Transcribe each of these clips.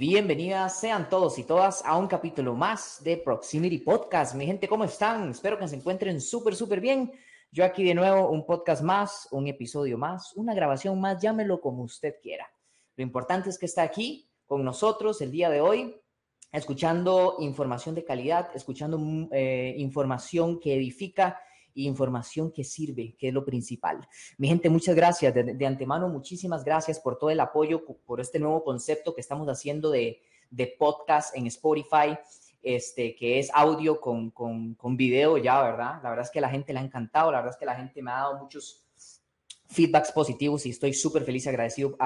bienvenidas sean todos y todas a un capítulo más de Proximity Podcast. Mi gente, ¿cómo están? Espero que se encuentren súper, súper bien. Yo aquí de nuevo, un podcast más, un episodio más, una grabación más, llámelo como usted quiera. Lo importante es que está aquí con nosotros el día de hoy, escuchando información de calidad, escuchando mm, eh, información que edifica información que sirve, que es lo principal. Mi gente, muchas gracias. De, antemano, muchísimas gracias por todo el apoyo, por este nuevo concepto que estamos haciendo de, de podcast en Spotify, este, que es audio con, con, con video ya, ¿verdad? La verdad es que la gente le ha encantado, la verdad es que la gente me ha dado muchos feedbacks positivos y estoy súper feliz y agradecido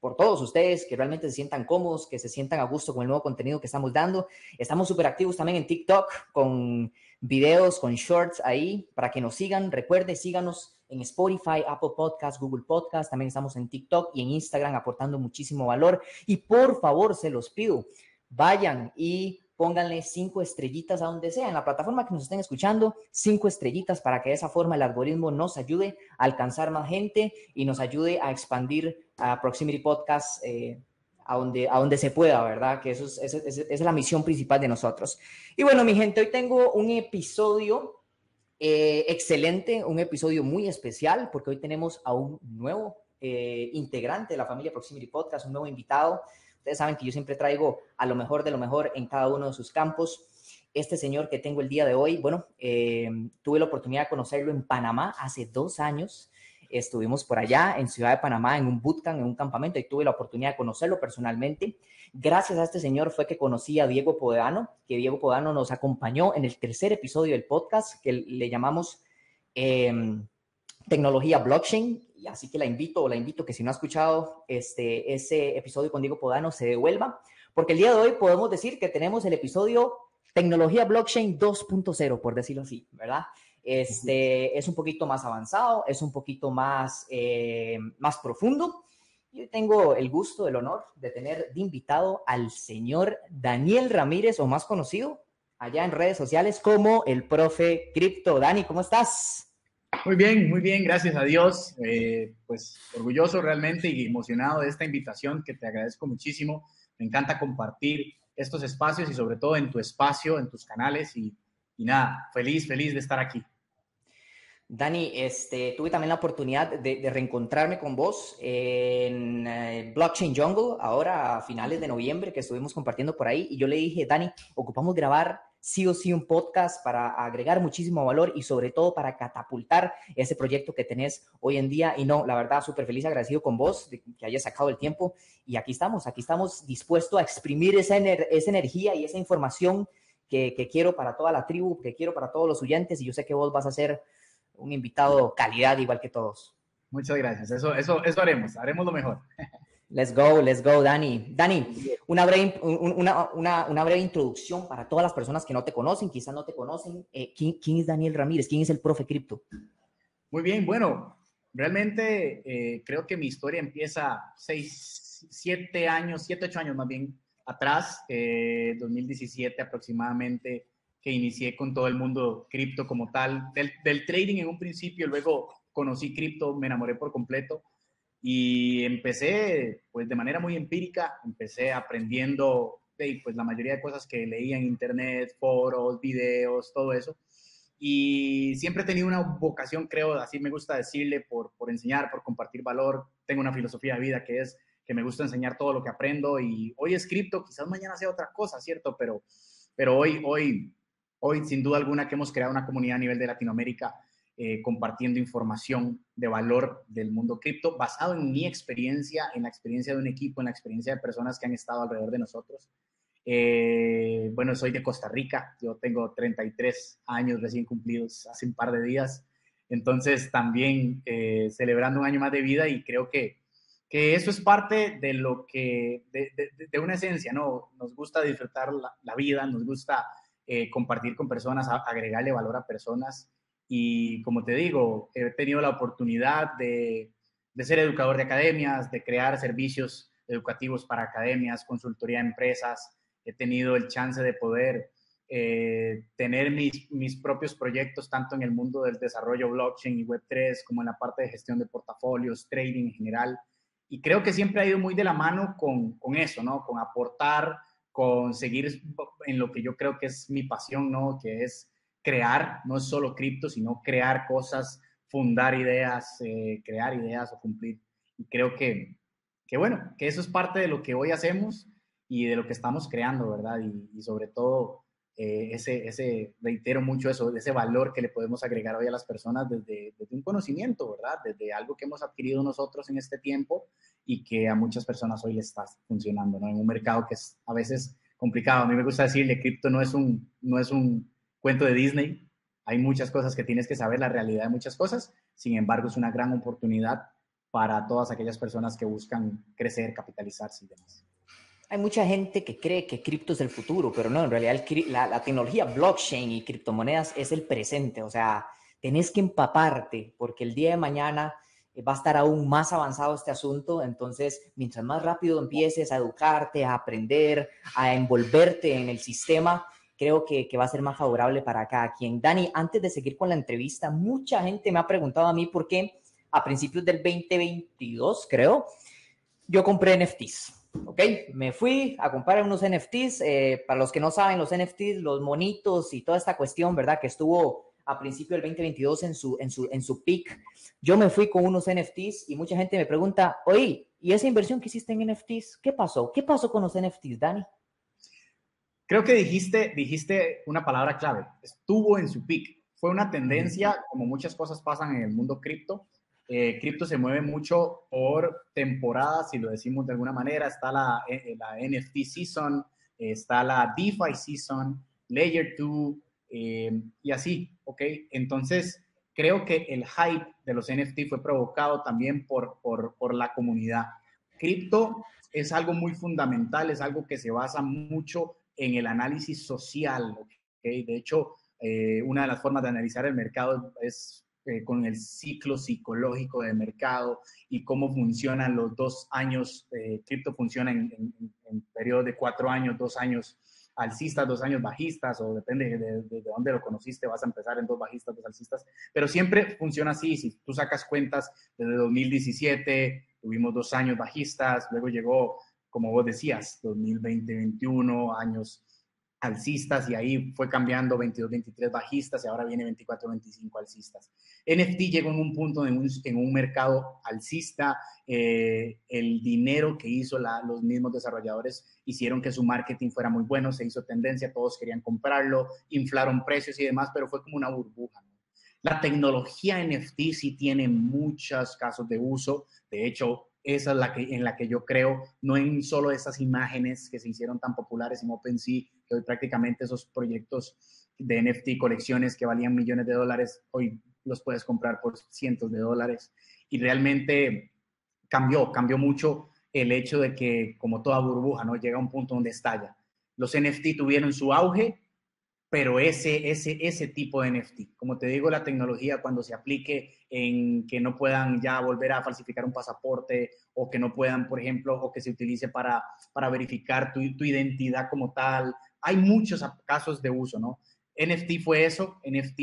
por todos ustedes que realmente se sientan cómodos, que se sientan a gusto con el nuevo contenido que estamos dando. Estamos súper activos también en TikTok con videos, con shorts ahí para que nos sigan. Recuerde, síganos en Spotify, Apple Podcast, Google Podcast. También estamos en TikTok y en Instagram aportando muchísimo valor. Y por favor, se los pido, vayan y pónganle cinco estrellitas a donde sea, en la plataforma que nos estén escuchando, cinco estrellitas para que de esa forma el algoritmo nos ayude a alcanzar más gente y nos ayude a expandir a Proximity Podcast eh, a, donde, a donde se pueda, ¿verdad? Que eso es, esa es, la misión principal de nosotros. Y bueno, mi gente, hoy tengo un episodio eh, excelente, un episodio muy especial, porque hoy tenemos a un nuevo eh, integrante de la familia Proximity Podcast, un nuevo invitado. Ustedes saben que yo siempre traigo a lo mejor de lo mejor en cada uno de sus campos. Este señor que tengo el día de hoy, bueno, eh, tuve la oportunidad de conocerlo en Panamá hace dos años. Estuvimos por allá en Ciudad de Panamá en un bootcamp, en un campamento, y tuve la oportunidad de conocerlo personalmente. Gracias a este señor fue que conocí a Diego Podano, que Diego Podano nos acompañó en el tercer episodio del podcast que le llamamos em, Tecnología Blockchain así que la invito o la invito que si no ha escuchado este, ese episodio con Diego Podano se devuelva, porque el día de hoy podemos decir que tenemos el episodio Tecnología Blockchain 2.0, por decirlo así, ¿verdad? Este es un poquito más avanzado, es un poquito más, eh, más profundo. Yo tengo el gusto, el honor de tener de invitado al señor Daniel Ramírez, o más conocido allá en redes sociales como el profe Cripto. Dani, ¿cómo estás? Muy bien, muy bien, gracias a Dios. Eh, pues orgulloso realmente y emocionado de esta invitación que te agradezco muchísimo. Me encanta compartir estos espacios y sobre todo en tu espacio, en tus canales y, nada, feliz, feliz de estar aquí. Dani, este, tuve también la oportunidad de, reencontrarme con vos en eh, Blockchain Jungle, ahora a finales de noviembre, que estuvimos compartiendo por ahí, y yo le dije, Dani, ocupamos grabar sí o sí un podcast para agregar muchísimo valor y sobre todo para catapultar ese proyecto que tenés hoy en día. Y no, la verdad, súper feliz, agradecido con vos que hayas sacado el tiempo. Y aquí estamos, aquí estamos dispuestos a exprimir esa, energía y esa información que, que, quiero para toda la tribu, que quiero para todos los oyentes. Y yo sé que vos vas a ser un invitado calidad igual que todos. Muchas gracias. Eso, eso, eso haremos, haremos lo mejor. Let's go, let's go, Dani. Dani, una breve, una, una, una breve introducción para todas las personas que no te conocen, quizás no te conocen. Eh, ¿quién, ¿quién, es Daniel Ramírez? ¿Quién es el profe cripto? Muy bien, bueno, realmente eh, creo que mi historia empieza seis, siete años, siete, ocho años más bien atrás, eh, 2017 aproximadamente, que inicié con todo el mundo cripto como tal, del, del trading en un principio, luego conocí cripto, me enamoré por completo y empecé, pues de manera muy empírica, empecé aprendiendo pues la mayoría de cosas que leía en internet, foros, videos, todo eso. Y siempre he tenido una vocación, creo, así me gusta decirle, por, por enseñar, por compartir valor. Tengo una filosofía de vida que es que me gusta enseñar todo lo que aprendo y hoy es cripto, quizás mañana sea otra cosa, ¿cierto? Pero, pero hoy, hoy, hoy, sin duda alguna, que hemos creado una comunidad a nivel de Latinoamérica eh, compartiendo información de valor del mundo cripto basado en mi experiencia, en la experiencia de un equipo, en la experiencia de personas que han estado alrededor de nosotros. Eh, bueno, soy de Costa Rica, yo tengo 33 años recién cumplidos hace un par de días, entonces también eh, celebrando un año más de vida y creo que, que eso es parte de lo que, de, una esencia, ¿no? Nos gusta disfrutar la vida, nos gusta compartir con personas, agregarle valor a personas y como te digo, he tenido la oportunidad de, ser educador de academias, de crear servicios educativos para academias, consultoría de empresas. He tenido el chance de poder eh, tener mis, mis, propios proyectos tanto en el mundo del desarrollo blockchain y Web3 como en la parte de gestión de portafolios, trading en general. y creo que siempre ha ido muy de la mano con, con eso, ¿no? Con aportar, con seguir en lo que yo creo que es mi pasión, ¿no? Que es crear, no es solo cripto, sino crear cosas, fundar ideas, eh, crear ideas o cumplir. Y creo que, que, bueno, que eso es parte de lo que hoy hacemos y de lo que estamos creando, ¿verdad? Y, sobre todo eh, ese, reitero mucho eso, ese valor que le podemos agregar hoy a las personas desde, desde, un conocimiento, ¿verdad? Desde algo que hemos adquirido nosotros en este tiempo y que a muchas personas hoy les está funcionando, ¿no? En un mercado que es a veces complicado. A mí me gusta decirle, cripto no es un, no es un cuento de Disney. Hay muchas cosas que tienes que saber, la realidad de muchas cosas. Sin embargo, es una gran oportunidad para todas aquellas personas que buscan crecer, capitalizarse y demás. Hay mucha gente que cree que cripto es el futuro, pero no, en realidad la, tecnología blockchain y criptomonedas es el presente. O sea, tenés que empaparte porque el día de mañana eh, va a estar aún más avanzado este asunto. Entonces, mientras más rápido empieces a educarte, a aprender, a envolverte en el sistema, creo que, que, va a ser más favorable para cada quien. Dani, antes de seguir con la entrevista, mucha gente me ha preguntado a mí por qué a principios del 2022, creo, yo compré NFTs. ¿Ok? Me fui a comprar unos NFTs. Eh, para los que no saben, los NFTs, los monitos y toda esta cuestión, ¿verdad? Que estuvo a principio del 2022 en su, en su, en su peak. Yo me fui con unos NFTs y mucha gente me pregunta, oye, ¿y esa inversión que hiciste en NFTs? ¿Qué pasó? ¿Qué pasó con los NFTs, Dani? Creo que dijiste, dijiste una palabra clave, estuvo en su peak. Fue una tendencia, como muchas cosas pasan en el mundo cripto, eh, cripto se mueve mucho por temporadas, si lo decimos de alguna manera. Está la, eh, NFT Season, está la DeFi Season, Layer 2 eh, y así, ¿ok? Entonces, creo que el hype de los NFT fue provocado también por, por, por la comunidad. Cripto es algo muy fundamental, es algo que se basa mucho en el análisis social, ¿ok? De hecho, una de las formas de analizar el mercado es eh, con el ciclo psicológico de mercado y cómo funcionan los dos años, eh, cripto funciona en, en, periodo de cuatro años, dos años alcistas, dos años bajistas, o depende de, de, dónde lo conociste, vas a empezar en dos bajistas, dos alcistas, pero siempre funciona así, si tú sacas cuentas desde 2017, tuvimos dos años bajistas, luego llegó, como vos decías, 2020-21, años alcistas y ahí fue cambiando 22-23 bajistas y ahora viene 24-25 alcistas. NFT llegó en un punto en un, en un mercado alcista, eh, el dinero que hizo los mismos desarrolladores hicieron que su marketing fuera muy bueno, se hizo tendencia, todos querían comprarlo, inflaron precios y demás, pero fue como una burbuja. La tecnología NFT sí tiene muchos casos de uso, de hecho, esa es la que, en la que yo creo, no en solo esas imágenes que se hicieron tan populares en OpenSea, que hoy prácticamente esos proyectos de NFT, colecciones que valían millones de dólares, hoy los puedes comprar por cientos de dólares. Y realmente cambió, cambió mucho el hecho de que, como toda burbuja, ¿no? Llega a un punto donde estalla. Los NFT tuvieron su auge, pero ese, ese, ese tipo de NFT, como te digo, la tecnología cuando se aplique en que no puedan ya volver a falsificar un pasaporte o que no puedan, por ejemplo, o que se utilice para, para verificar tu, tu identidad como tal, hay muchos casos de uso, ¿no? NFT fue eso, NFT,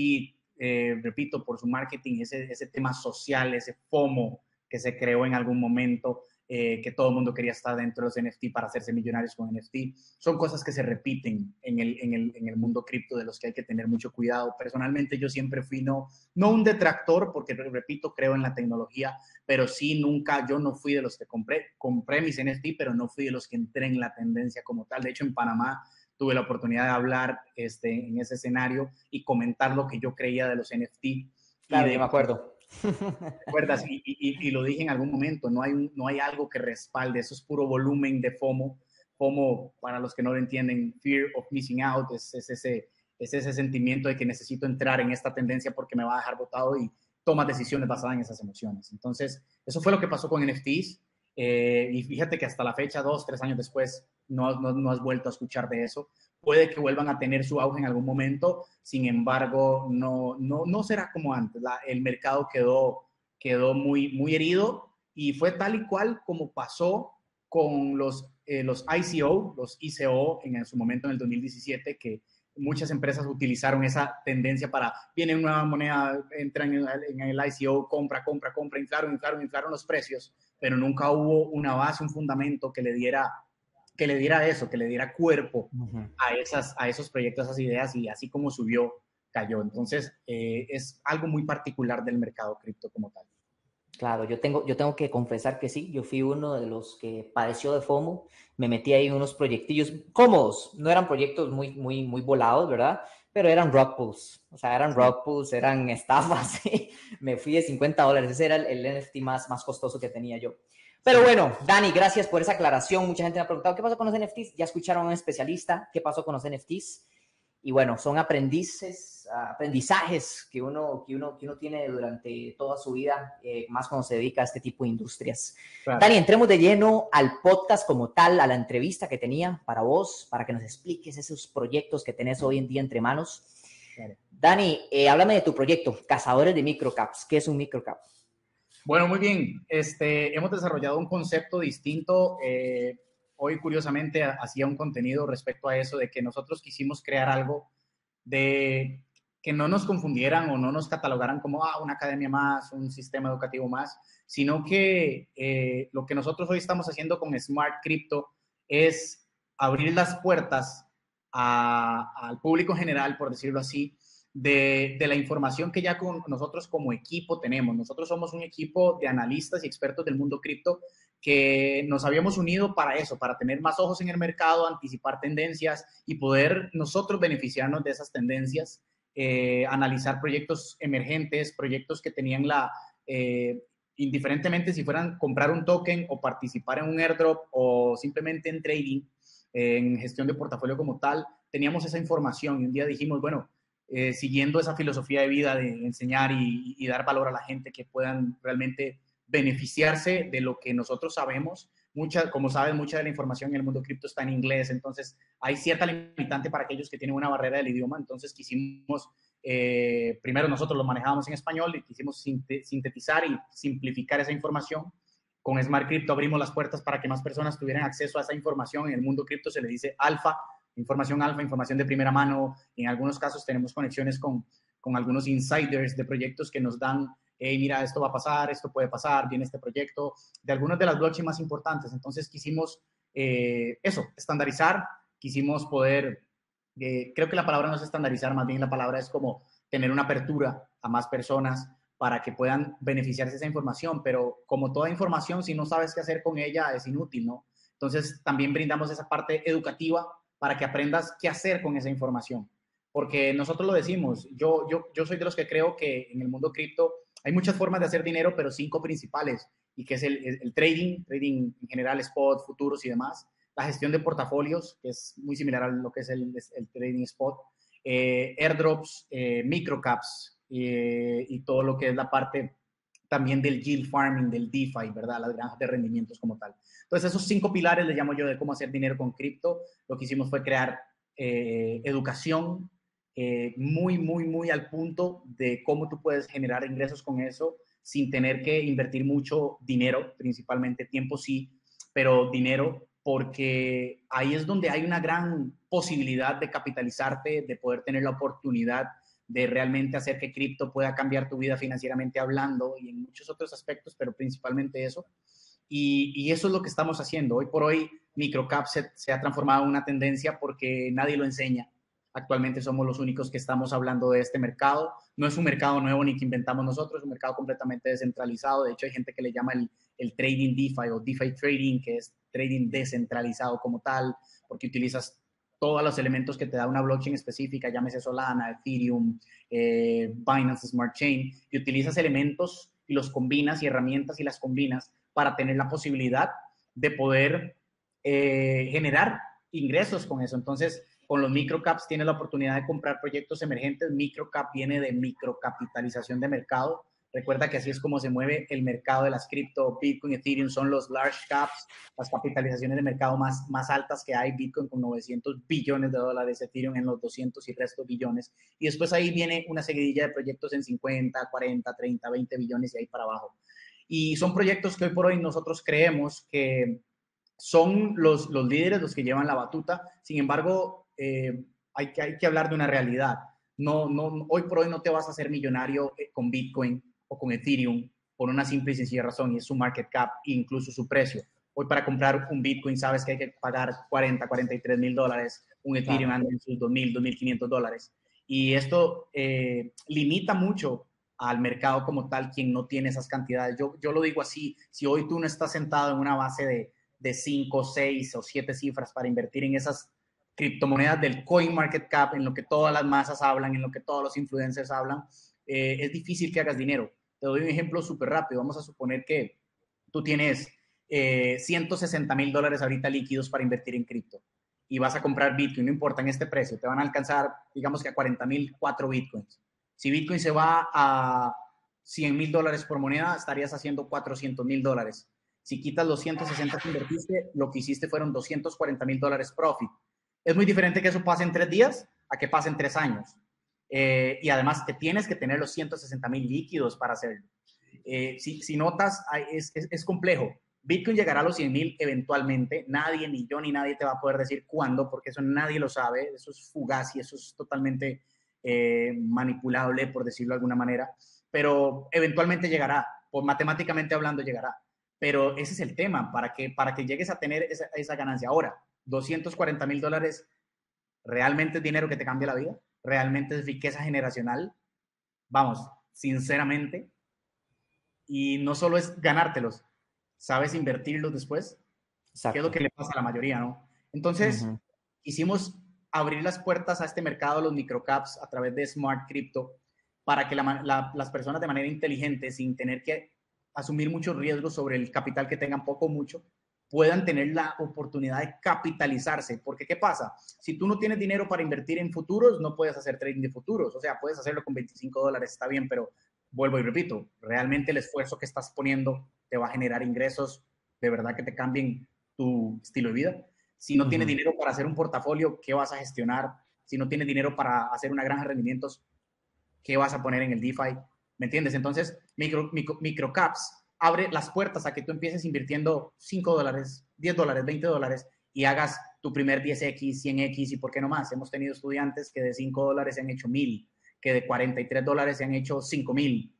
eh, repito, por su marketing, ese, ese tema social, ese FOMO que se creó en algún momento, eh, que todo el mundo quería estar dentro de los NFT para hacerse millonarios con NFT. Son cosas que se repiten en el, en el, en el mundo cripto de los que hay que tener mucho cuidado. Personalmente yo siempre fui no, no un detractor, porque repito, creo en la tecnología, pero sí nunca, yo no fui de los que compré, compré mis NFT, pero no fui de los que entré en la tendencia como tal. De hecho, en Panamá tuve la oportunidad de hablar este, en ese escenario y comentar lo que yo creía de los NFT. Claro, y me acuerdo ¿Recuerdas? Y, y, lo dije en algún momento, no hay, no hay algo que respalde, eso es puro volumen de FOMO. FOMO, para los que no lo entienden, Fear of Missing Out, es, es ese, es ese sentimiento de que necesito entrar en esta tendencia porque me va a dejar botado y tomas decisiones basadas en esas emociones. Entonces, eso fue lo que pasó con NFTs. Eh, y fíjate que hasta la fecha, dos, tres años después, no, no, no has vuelto a escuchar de eso puede que vuelvan a tener su auge en algún momento, sin embargo, no, no, no será como antes. el mercado quedó, quedó muy, muy herido y fue tal y cual como pasó con los, eh, los ICO, los ICO en, su momento en el 2017, que muchas empresas utilizaron esa tendencia para, viene una nueva moneda, entran en, el ICO, compra, compra, compra, inflaron, inflaron, inflaron los precios, pero nunca hubo una base, un fundamento que le diera que le diera eso, que le diera cuerpo a, esas, a esos proyectos, a esas ideas y así como subió, cayó. Entonces, eh, es algo muy particular del mercado cripto como tal. Claro, yo tengo, yo tengo que confesar que sí, yo fui uno de los que padeció de FOMO, me metí ahí en unos proyectillos cómodos, no eran proyectos muy, muy, muy volados, ¿verdad? Pero eran rock pools, o sea, eran rock pools, eran estafas, me fui de 50 dólares, ese era el, NFT más, más costoso que tenía yo. Pero bueno, Dani, gracias por esa aclaración. Mucha gente me ha preguntado, ¿qué pasó con los NFTs? Ya escucharon a un especialista, ¿qué pasó con los NFTs? y bueno, son aprendices, aprendizajes que uno, que uno, que uno tiene durante toda su vida, eh, más cuando se dedica a este tipo de industrias. Dani, entremos de lleno al podcast como tal, a la entrevista que tenía para vos, para que nos expliques esos proyectos que tenés hoy en día entre manos. Dani, eh, háblame de tu proyecto, Cazadores de Microcaps. ¿Qué es un microcap? Bueno, muy bien. Este, hemos desarrollado un concepto distinto. Eh, hoy curiosamente hacía un contenido respecto a eso, de que nosotros quisimos crear algo de que no nos confundieran o no nos catalogaran como ah, una academia más, un sistema educativo más, sino que eh, lo que nosotros hoy estamos haciendo con Smart Crypto es abrir las puertas al público general, por decirlo así, de, la información que ya con nosotros como equipo tenemos. Nosotros somos un equipo de analistas y expertos del mundo cripto que nos habíamos unido para eso, para tener más ojos en el mercado, anticipar tendencias y poder nosotros beneficiarnos de esas tendencias, eh, analizar proyectos emergentes, proyectos que tenían la, eh, indiferentemente si fueran comprar un token o participar en un airdrop o simplemente en trading, en gestión de portafolio como tal, teníamos esa información y un día dijimos, bueno, eh, siguiendo esa filosofía de vida de enseñar y, dar valor a la gente que puedan realmente beneficiarse de lo que nosotros sabemos. Mucha, como saben, mucha de la información en el mundo cripto está en inglés, entonces hay cierta limitante para aquellos que tienen una barrera del idioma, entonces quisimos, eh, primero nosotros lo manejábamos en español y quisimos sintetizar y simplificar esa información. Con Smart Crypto abrimos las puertas para que más personas tuvieran acceso a esa información. En el mundo cripto se le dice alfa, información alfa, información de primera mano. En algunos casos tenemos conexiones con, con algunos insiders de proyectos que nos dan hey, mira, esto va a pasar, esto puede pasar, viene este proyecto, de algunas de las blockchains más importantes. Entonces quisimos eh, eso, estandarizar, quisimos poder, eh, creo que la palabra no es estandarizar, más bien la palabra es como tener una apertura a más personas para que puedan beneficiarse de esa información, pero como toda información, si no sabes qué hacer con ella, es inútil, ¿no? Entonces también brindamos esa parte educativa para que aprendas qué hacer con esa información. Porque nosotros lo decimos, yo, yo, yo soy de los que creo que en el mundo cripto hay muchas formas de hacer dinero, pero cinco principales, y que es el, trading, trading en general, spot, futuros y demás, la gestión de portafolios, que es muy similar a lo que es el, trading spot, eh, airdrops, eh, microcaps eh, y todo lo que es la parte también del yield farming, del DeFi, ¿verdad? Las granjas de rendimientos como tal. Entonces, esos cinco pilares le llamo yo de cómo hacer dinero con cripto. Lo que hicimos fue crear educación, eh, muy, muy, muy al punto de cómo tú puedes generar ingresos con eso sin tener que invertir mucho dinero, principalmente tiempo sí, pero dinero, porque ahí es donde hay una gran posibilidad de capitalizarte, de poder tener la oportunidad de realmente hacer que cripto pueda cambiar tu vida financieramente hablando y en muchos otros aspectos, pero principalmente eso. Y, eso es lo que estamos haciendo. Hoy por hoy, Microcap se, se ha transformado en una tendencia porque nadie lo enseña Actualmente somos los únicos que estamos hablando de este mercado. No es un mercado nuevo ni que inventamos nosotros, es un mercado completamente descentralizado. De hecho, hay gente que le llama el, el trading DeFi o DeFi trading, que es trading descentralizado como tal, porque utilizas todos los elementos que te da una blockchain específica, llámese Solana, Ethereum, eh, Binance Smart Chain, y utilizas elementos y los combinas y herramientas y las combinas para tener la posibilidad de poder eh, generar ingresos con eso. Entonces, con los microcaps tienes la oportunidad de comprar proyectos emergentes. Microcap viene de microcapitalización de mercado. Recuerda que así es como se mueve el mercado de las cripto. Bitcoin, Ethereum son los large caps, las capitalizaciones de mercado más, más altas que hay. Bitcoin con 900 billones de dólares, Ethereum en los 200 y resto billones. Y después ahí viene una seguidilla de proyectos en 50, 40, 30, 20 billones y ahí para abajo. Y son proyectos que hoy por hoy nosotros creemos que son los, los líderes los que llevan la batuta. Sin embargo, eh, hay que, hay que hablar de una realidad. No, no, hoy por hoy no te vas a hacer millonario eh, con Bitcoin o con Ethereum por una simple y sencilla razón, y es su market cap e incluso su precio. Hoy para comprar un Bitcoin sabes que hay que pagar 40, 43 mil dólares, un Ethereum anda en sus 2.000, 2.500 dólares. Y esto eh, limita mucho al mercado como tal quien no tiene esas cantidades. Yo, yo lo digo así, si hoy tú no estás sentado en una base de, de 5, 6 o 7 cifras para invertir en esas criptomonedas del coin market cap, en lo que todas las masas hablan, en lo que todos los influencers hablan, eh, es difícil que hagas dinero. Te doy un ejemplo súper rápido. Vamos a suponer que tú tienes 160 eh, mil dólares ahorita líquidos para invertir en cripto y vas a comprar Bitcoin, no importa en este precio, te van a alcanzar, digamos que a 40 mil 4 Bitcoins. Si Bitcoin se va a 100 mil dólares por moneda, estarías haciendo 400 mil dólares. Si quitas los 160 que invertiste, lo que hiciste fueron 240 mil dólares profit. Es muy diferente que eso pase en tres días a que pase en tres años. Eh, y además te tienes que tener los 160 mil líquidos para hacerlo. Eh, si, notas, es, es, es, complejo. Bitcoin llegará a los 100 mil eventualmente. Nadie, ni yo, ni nadie te va a poder decir cuándo, porque eso nadie lo sabe. Eso es fugaz y eso es totalmente eh, manipulable, por decirlo de alguna manera. Pero eventualmente llegará, o matemáticamente hablando llegará. Pero ese es el tema, para que, para que llegues a tener esa, esa ganancia. Ahora, 240 mil dólares, ¿realmente es dinero que te cambia la vida? ¿Realmente es riqueza generacional? Vamos, sinceramente. Y no solo es ganártelos, ¿sabes invertirlos después? Exacto. Que es lo que le pasa a la mayoría, ¿no? Entonces, hicimos abrir las puertas a este mercado, los microcaps, a través de Smart Crypto, para que las personas de manera inteligente, sin tener que asumir muchos riesgos sobre el capital que tengan poco o mucho, puedan tener la oportunidad de capitalizarse. Porque, ¿qué pasa? Si tú no tienes dinero para invertir en futuros, no puedes hacer trading de futuros. O sea, puedes hacerlo con 25 dólares, está bien, pero vuelvo y repito, realmente el esfuerzo que estás poniendo te va a generar ingresos de verdad que te cambien tu estilo de vida. Si no tienes dinero para hacer un portafolio, ¿qué vas a gestionar? Si no tienes dinero para hacer una granja de rendimientos, ¿qué vas a poner en el DeFi? ¿Me entiendes? Entonces, micro, micro, microcaps abre las puertas a que tú empieces invirtiendo 5 dólares, 10 dólares, 20 dólares y hagas tu primer 10X, 100X y por qué no más. Hemos tenido estudiantes que de 5 dólares se han hecho 1000, que de 43 dólares se han hecho 5000.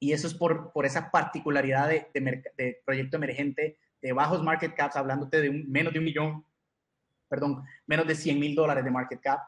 Y eso es por, por esa particularidad de, de, proyecto emergente de bajos market caps, hablándote de un, menos de un millón, perdón, menos de 100 mil dólares de market cap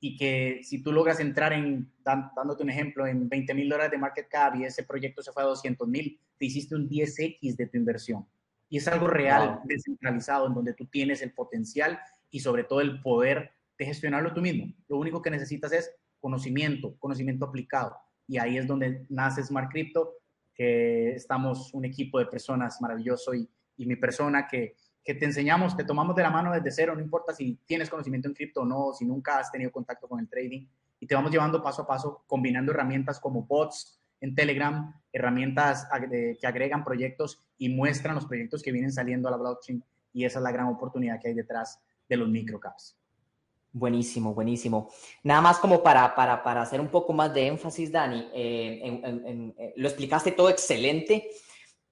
y que si tú logras entrar en, dándote un ejemplo, en 20 mil dólares de market cap y ese proyecto se fue a 200 mil, te hiciste un 10x de tu inversión. Y es algo real, descentralizado, en donde tú tienes el potencial y sobre todo el poder de gestionarlo tú mismo. Lo único que necesitas es conocimiento, conocimiento aplicado. Y ahí es donde nace Smart Crypto, que estamos un equipo de personas maravilloso y, y mi persona que que te enseñamos, te tomamos de la mano desde cero, no importa si tienes conocimiento en cripto o no, si nunca has tenido contacto con el trading, y te vamos llevando paso a paso, combinando herramientas como bots en Telegram, herramientas que agregan proyectos y muestran los proyectos que vienen saliendo a la blockchain, y esa es la gran oportunidad que hay detrás de los microcaps. Buenísimo, buenísimo. Nada más como para, para, para hacer un poco más de énfasis, Dani, eh, eh, lo explicaste todo excelente.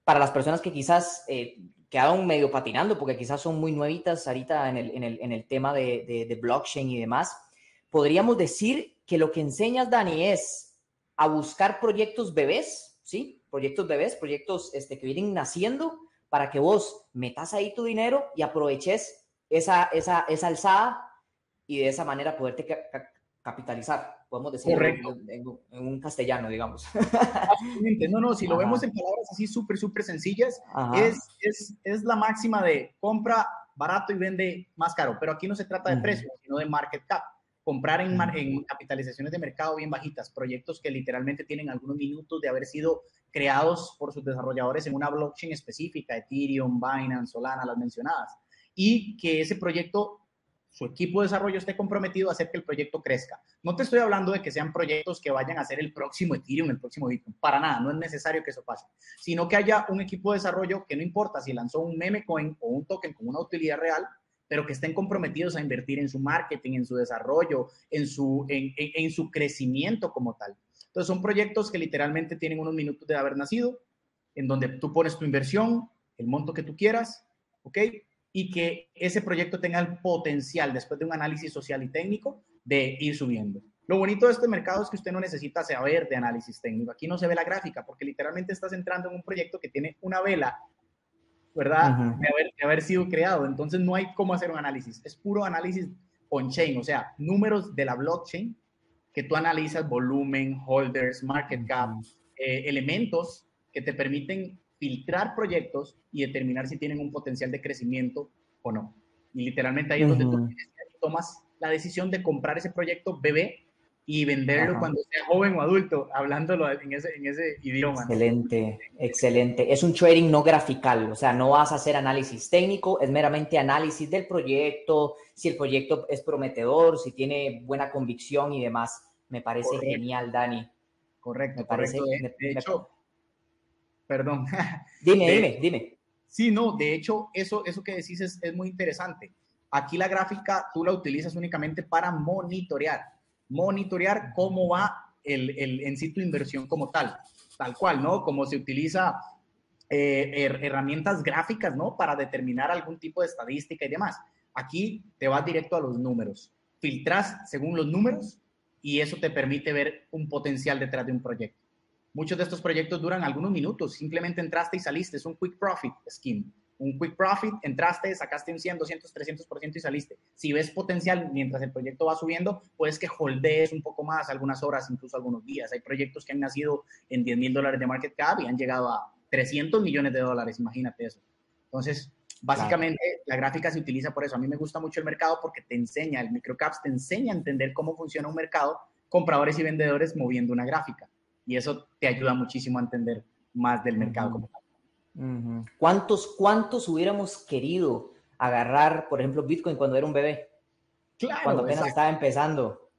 Para las personas que quizás eh, quedaron medio patinando porque quizás son muy nuevitas ahorita en el, en el, en el tema de, de, blockchain y demás. Podríamos decir que lo que enseñas, Dani, es a buscar proyectos bebés, ¿sí? Proyectos bebés, proyectos este, que vienen naciendo para que vos metas ahí tu dinero y aproveches esa, esa, esa alzada y de esa manera poderte capitalizar, podemos decir en, un castellano, digamos. No, no, si lo vemos en palabras así súper, súper sencillas, es, es, es, la máxima de compra barato y vende más caro, pero aquí no se trata de precio, sino de market cap. Comprar en, en capitalizaciones de mercado bien bajitas, proyectos que literalmente tienen algunos minutos de haber sido creados por sus desarrolladores en una blockchain específica, Ethereum, Binance, Solana, las mencionadas, y que ese proyecto su equipo de desarrollo esté comprometido a hacer que el proyecto crezca. No te estoy hablando de que sean proyectos que vayan a ser el próximo Ethereum, el próximo Bitcoin. Para nada, no es necesario que eso pase. Sino que haya un equipo de desarrollo que no importa si lanzó un meme coin o un token con una utilidad real, pero que estén comprometidos a invertir en su marketing, en su desarrollo, en su, en, en su crecimiento como tal. Entonces son proyectos que literalmente tienen unos minutos de haber nacido, en donde tú pones tu inversión, el monto que tú quieras, ¿ok? Y que ese proyecto tenga el potencial, después de un análisis social y técnico, de ir subiendo. Lo bonito de este mercado es que usted no necesita saber de análisis técnico. Aquí no se ve la gráfica porque literalmente estás entrando en un proyecto que tiene una vela, ¿verdad? de, haber, de, haber, sido creado. Entonces no hay cómo hacer un análisis. Es puro análisis on-chain, o sea, números de la blockchain que tú analizas, volumen, holders, market cap, eh, elementos que te permiten filtrar proyectos y determinar si tienen un potencial de crecimiento o no. Y literalmente ahí es donde tú tomas la decisión de comprar ese proyecto bebé y venderlo cuando sea joven o adulto, hablándolo en ese, en ese idioma. Excelente, excelente. Es un trading no grafical, o sea, no vas a hacer análisis técnico, es meramente análisis del proyecto, si el proyecto es prometedor, si tiene buena convicción y demás. Me parece genial, Dani. Correcto, me parece. De, hecho, perdón. Dime, dime, dime. Sí, no, de hecho, eso, eso que decís es, es muy interesante. Aquí la gráfica tú la utilizas únicamente para monitorear monitorear cómo va el, el, en sí tu inversión como tal, tal cual, ¿no? Como se utiliza eh, herramientas gráficas, ¿no? Para determinar algún tipo de estadística y demás. Aquí te vas directo a los números. Filtras según los números y eso te permite ver un potencial detrás de un proyecto. Muchos de estos proyectos duran algunos minutos, simplemente entraste y saliste, es un quick profit scheme un quick profit, entraste, sacaste un 100, 200, 300% y saliste. Si ves potencial mientras el proyecto va subiendo, puedes que holdees un poco más, algunas horas, incluso algunos días. Hay proyectos que han nacido en 10 mil dólares de market cap y han llegado a 300 millones de dólares, imagínate eso. Entonces, básicamente la gráfica se utiliza por eso. A mí me gusta mucho el mercado porque te enseña, el microcaps te enseña a entender cómo funciona un mercado, compradores y vendedores moviendo una gráfica. Y eso te ayuda muchísimo a entender más del mercado como tal. ¿Cuántos, ¿Cuántos hubiéramos querido agarrar, por ejemplo, Bitcoin cuando era un bebé? Claro, cuando apenas estaba empezando.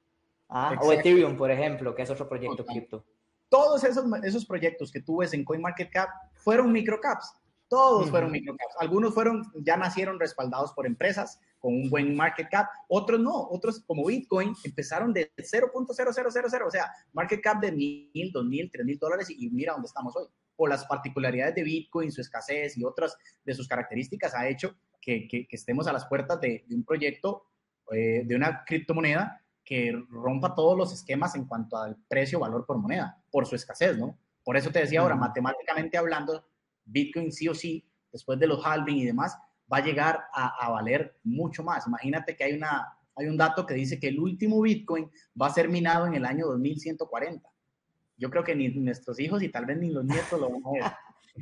¿Ah? O Ethereum, por ejemplo, que es otro proyecto cripto. Todos esos, esos proyectos que tú ves en CoinMarketCap fueron microcaps. Todos fueron microcaps. Algunos fueron, ya nacieron respaldados por empresas con un buen market cap. Otros no. Otros, como Bitcoin, empezaron de 0.0000. O sea, market cap de mil, dos mil, tres mil dólares y mira dónde estamos hoy por las particularidades de Bitcoin, su escasez y otras de sus características, ha hecho que, que, estemos a las puertas de, un proyecto, eh, de una criptomoneda que rompa todos los esquemas en cuanto al precio, valor por moneda, por su escasez, ¿no? Por eso te decía ahora, matemáticamente hablando, Bitcoin sí o sí, después de los halving y demás, va a llegar a, a valer mucho más. Imagínate que hay, una, hay un dato que dice que el último Bitcoin va a ser minado en el año 2140 yo creo que ni nuestros hijos y tal vez ni los nietos lo van a ver.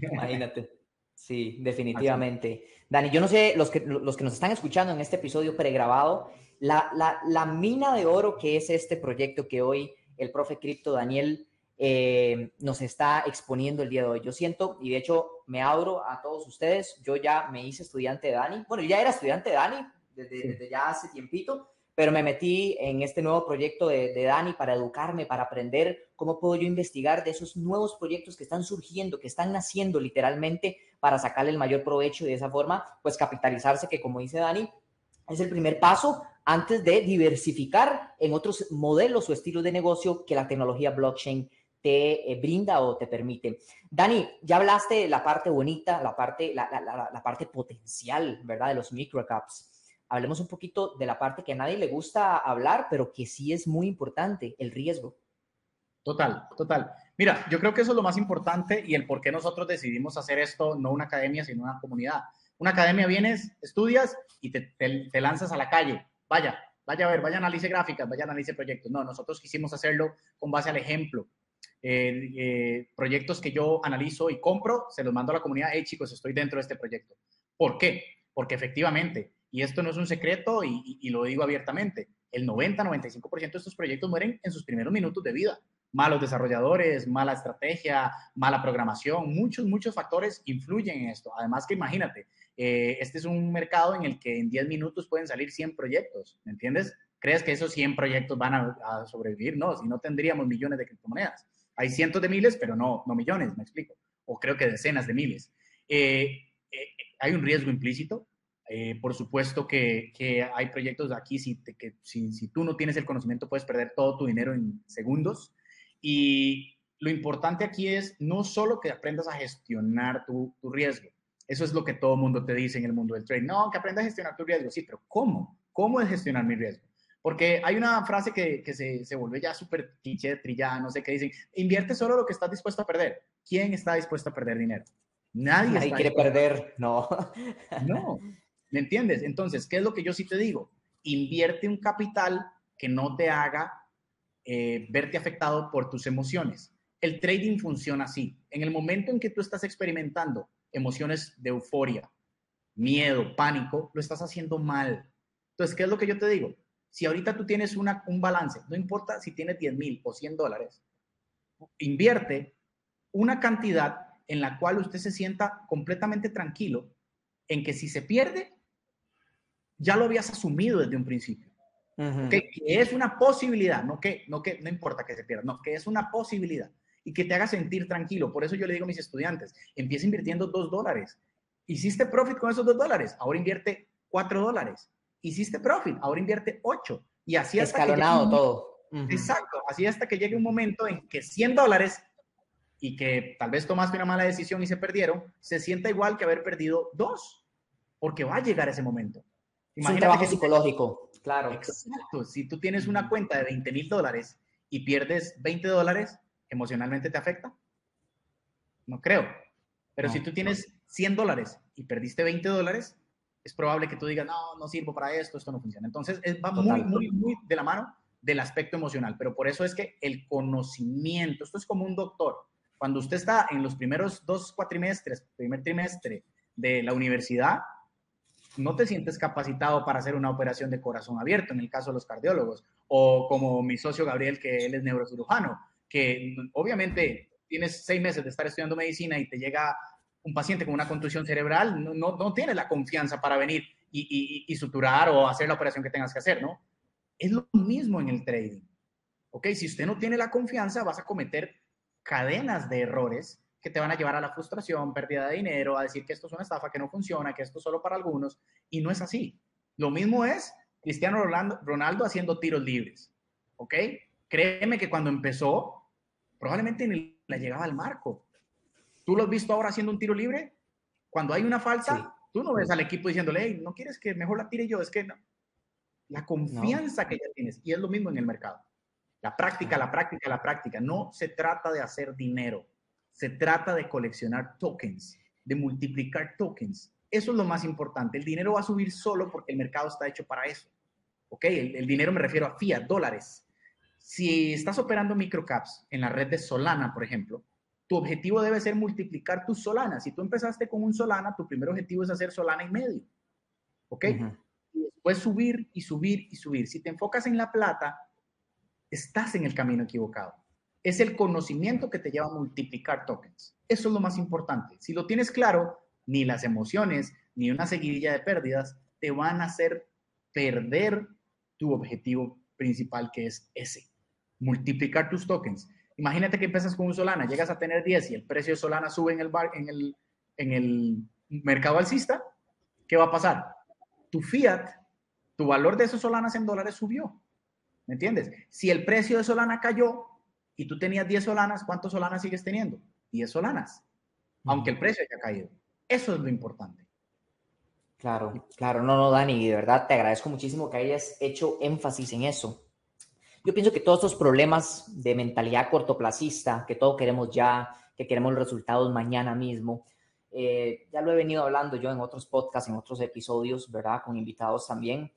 Imagínate. Sí, definitivamente. Dani, yo no sé, los que, los que nos están escuchando en este episodio pregrabado, la, la, la mina de oro que es este proyecto que hoy el profe Cripto Daniel eh, nos está exponiendo el día de hoy. Yo siento, y de hecho me abro a todos ustedes, yo ya me hice estudiante de Dani, bueno, yo ya era estudiante de Dani desde, desde ya hace tiempito, pero me metí en este nuevo proyecto de, Dani para educarme, para aprender cómo puedo yo investigar de esos nuevos proyectos que están surgiendo, que están naciendo literalmente para sacarle el mayor provecho y de esa forma, pues capitalizarse, que como dice Dani, es el primer paso antes de diversificar en otros modelos o estilos de negocio que la tecnología blockchain te eh, brinda o te permite. Dani, ya hablaste de la parte bonita, la parte, la, la parte potencial, ¿verdad? De los microcaps hablemos un poquito de la parte que a nadie le gusta hablar, pero que sí es muy importante, el riesgo. Total, total. Mira, yo creo que eso es lo más importante y el por qué nosotros decidimos hacer esto, no una academia, sino una comunidad. Una academia vienes, estudias y te, te, lanzas a la calle. Vaya, vaya a ver, vaya a analice gráficas, vaya a analice proyectos. No, nosotros quisimos hacerlo con base al ejemplo. Eh, eh, proyectos que yo analizo y compro, se los mando a la comunidad, hey chicos, estoy dentro de este proyecto. ¿Por qué? Porque efectivamente y esto no es un secreto y, lo digo abiertamente, el 90-95% de estos proyectos mueren en sus primeros minutos de vida. Malos desarrolladores, mala estrategia, mala programación, muchos, muchos factores influyen en esto. Además que imagínate, eh, este es un mercado en el que en 10 minutos pueden salir 100 proyectos, ¿me entiendes? ¿Crees que esos 100 proyectos van a, sobrevivir? No, si no tendríamos millones de criptomonedas. Hay cientos de miles, pero no, no millones, me explico. O creo que decenas de miles. Eh, eh, hay un riesgo implícito, eh, por supuesto que, hay proyectos aquí, si, que si, tú no tienes el conocimiento puedes perder todo tu dinero en segundos. Y lo importante aquí es no solo que aprendas a gestionar tu, riesgo, Eso es lo que todo mundo te dice en el mundo del trading. No, que aprenda a gestionar tu riesgo. Sí, pero ¿cómo? ¿Cómo es gestionar mi riesgo? Porque hay una frase que, que se, se vuelve ya súper cliché, trillada, no sé qué dicen, invierte solo lo que estás dispuesto a perder. ¿Quién está dispuesto a perder dinero? Nadie, Nadie quiere perder, no. No, ¿me entiendes? Entonces, ¿qué es lo que yo sí te digo? Invierte un capital que no te haga eh, verte afectado por tus emociones. El trading funciona así. En el momento en que tú estás experimentando emociones de euforia, miedo, pánico, lo estás haciendo mal. Entonces, ¿qué es lo que yo te digo? Si ahorita tú tienes una, un balance, no importa si tienes 10 mil o 100 dólares, invierte una cantidad en la cual usted se sienta completamente tranquilo en que si se pierde, ya lo habías asumido desde un principio. que, es una posibilidad, no que, no que no importa que se pierda, no, que es una posibilidad y que te haga sentir tranquilo. Por eso yo le digo a mis estudiantes, empieza invirtiendo dos dólares. Hiciste profit con esos dos dólares, ahora invierte cuatro dólares. Hiciste profit, ahora invierte ocho. Y así hasta Escalonado todo. Exacto, así hasta que llegue un momento en que 100 dólares y que tal vez tomaste una mala decisión y se perdieron, se sienta igual que haber perdido dos, porque va a llegar ese momento. es un trabajo psicológico, claro. Exacto, si tú tienes una cuenta de 20 mil dólares y pierdes 20 dólares, ¿emocionalmente te afecta? No creo. Pero si tú tienes 100 dólares y perdiste 20 dólares, es probable que tú digas, no, no sirvo para esto, esto no funciona. Entonces, va muy, muy, muy de la mano del aspecto emocional. Pero por eso es que el conocimiento, esto es como un doctor. Cuando usted está en los primeros dos cuatrimestres, primer trimestre de la universidad, no te sientes capacitado para hacer una operación de corazón abierto, en el caso de los cardiólogos, o como mi socio Gabriel, que él es neurocirujano, que obviamente tienes seis meses de estar estudiando medicina y te llega un paciente con una contusión cerebral, no, no, no tiene la confianza para venir y, y, y, suturar o hacer la operación que tengas que hacer, ¿no? Es lo mismo en el trading. ¿Ok? Si usted no tiene la confianza, vas a cometer cadenas de errores que te van a llevar a la frustración, pérdida de dinero, a decir que esto es una estafa, que no funciona, que esto es solo para algunos, y no es así. Lo mismo es Cristiano Ronaldo, haciendo tiros libres, ¿ok? Créeme que cuando empezó, probablemente ni la llegaba al marco. ¿Tú lo has visto ahora haciendo un tiro libre? Cuando hay una falta, tú no ves al equipo diciéndole, hey, ¿no quieres que mejor la tire yo? Es que no. La confianza que ya tienes, y es lo mismo en el mercado. La práctica, la práctica, la práctica. No se trata de hacer dinero, se trata de coleccionar tokens, de multiplicar tokens. Eso es lo más importante. El dinero va a subir solo porque el mercado está hecho para eso. ¿Ok? El, dinero me refiero a fiat, dólares. Si estás operando microcaps en la red de Solana, por ejemplo, tu objetivo debe ser multiplicar tus Solana. Si tú empezaste con un Solana, tu primer objetivo es hacer Solana y medio. ¿Ok? Y después subir y subir y subir. Si te enfocas en la plata, estás en el camino equivocado. Es el conocimiento que te lleva a multiplicar tokens. Eso es lo más importante. Si lo tienes claro, ni las emociones, ni una seguidilla de pérdidas te van a hacer perder tu objetivo principal, que es ese, multiplicar tus tokens. Imagínate que empiezas con un Solana, llegas a tener 10 y el precio de Solana sube en el, bar, en el, en el mercado alcista, ¿qué va a pasar? Tu fiat, tu valor de esos Solanas en dólares subió. ¿Me entiendes? Si el precio de Solana cayó y tú tenías 10 Solanas, ¿cuántos Solanas sigues teniendo? 10 Solanas, aunque el precio haya caído. Eso es lo importante. Claro, claro, no, no, Dani, de verdad te agradezco muchísimo que hayas hecho énfasis en eso. Yo pienso que todos estos problemas de mentalidad cortoplacista, que todo queremos ya, que queremos los resultados mañana mismo, eh, ya lo he venido hablando yo en otros podcasts, en otros episodios, ¿verdad? Con invitados también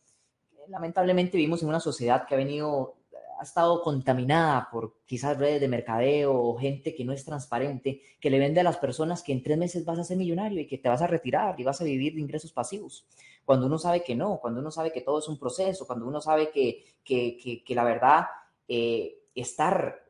lamentablemente vivimos en una sociedad que ha venido, ha estado contaminada por quizás redes de mercadeo o gente que no es transparente, que le vende a las personas que en tres meses vas a ser millonario y que te vas a retirar y vas a vivir de ingresos pasivos. Cuando uno sabe que no, cuando uno sabe que todo es un proceso, cuando uno sabe que, que, que, la verdad, eh, estar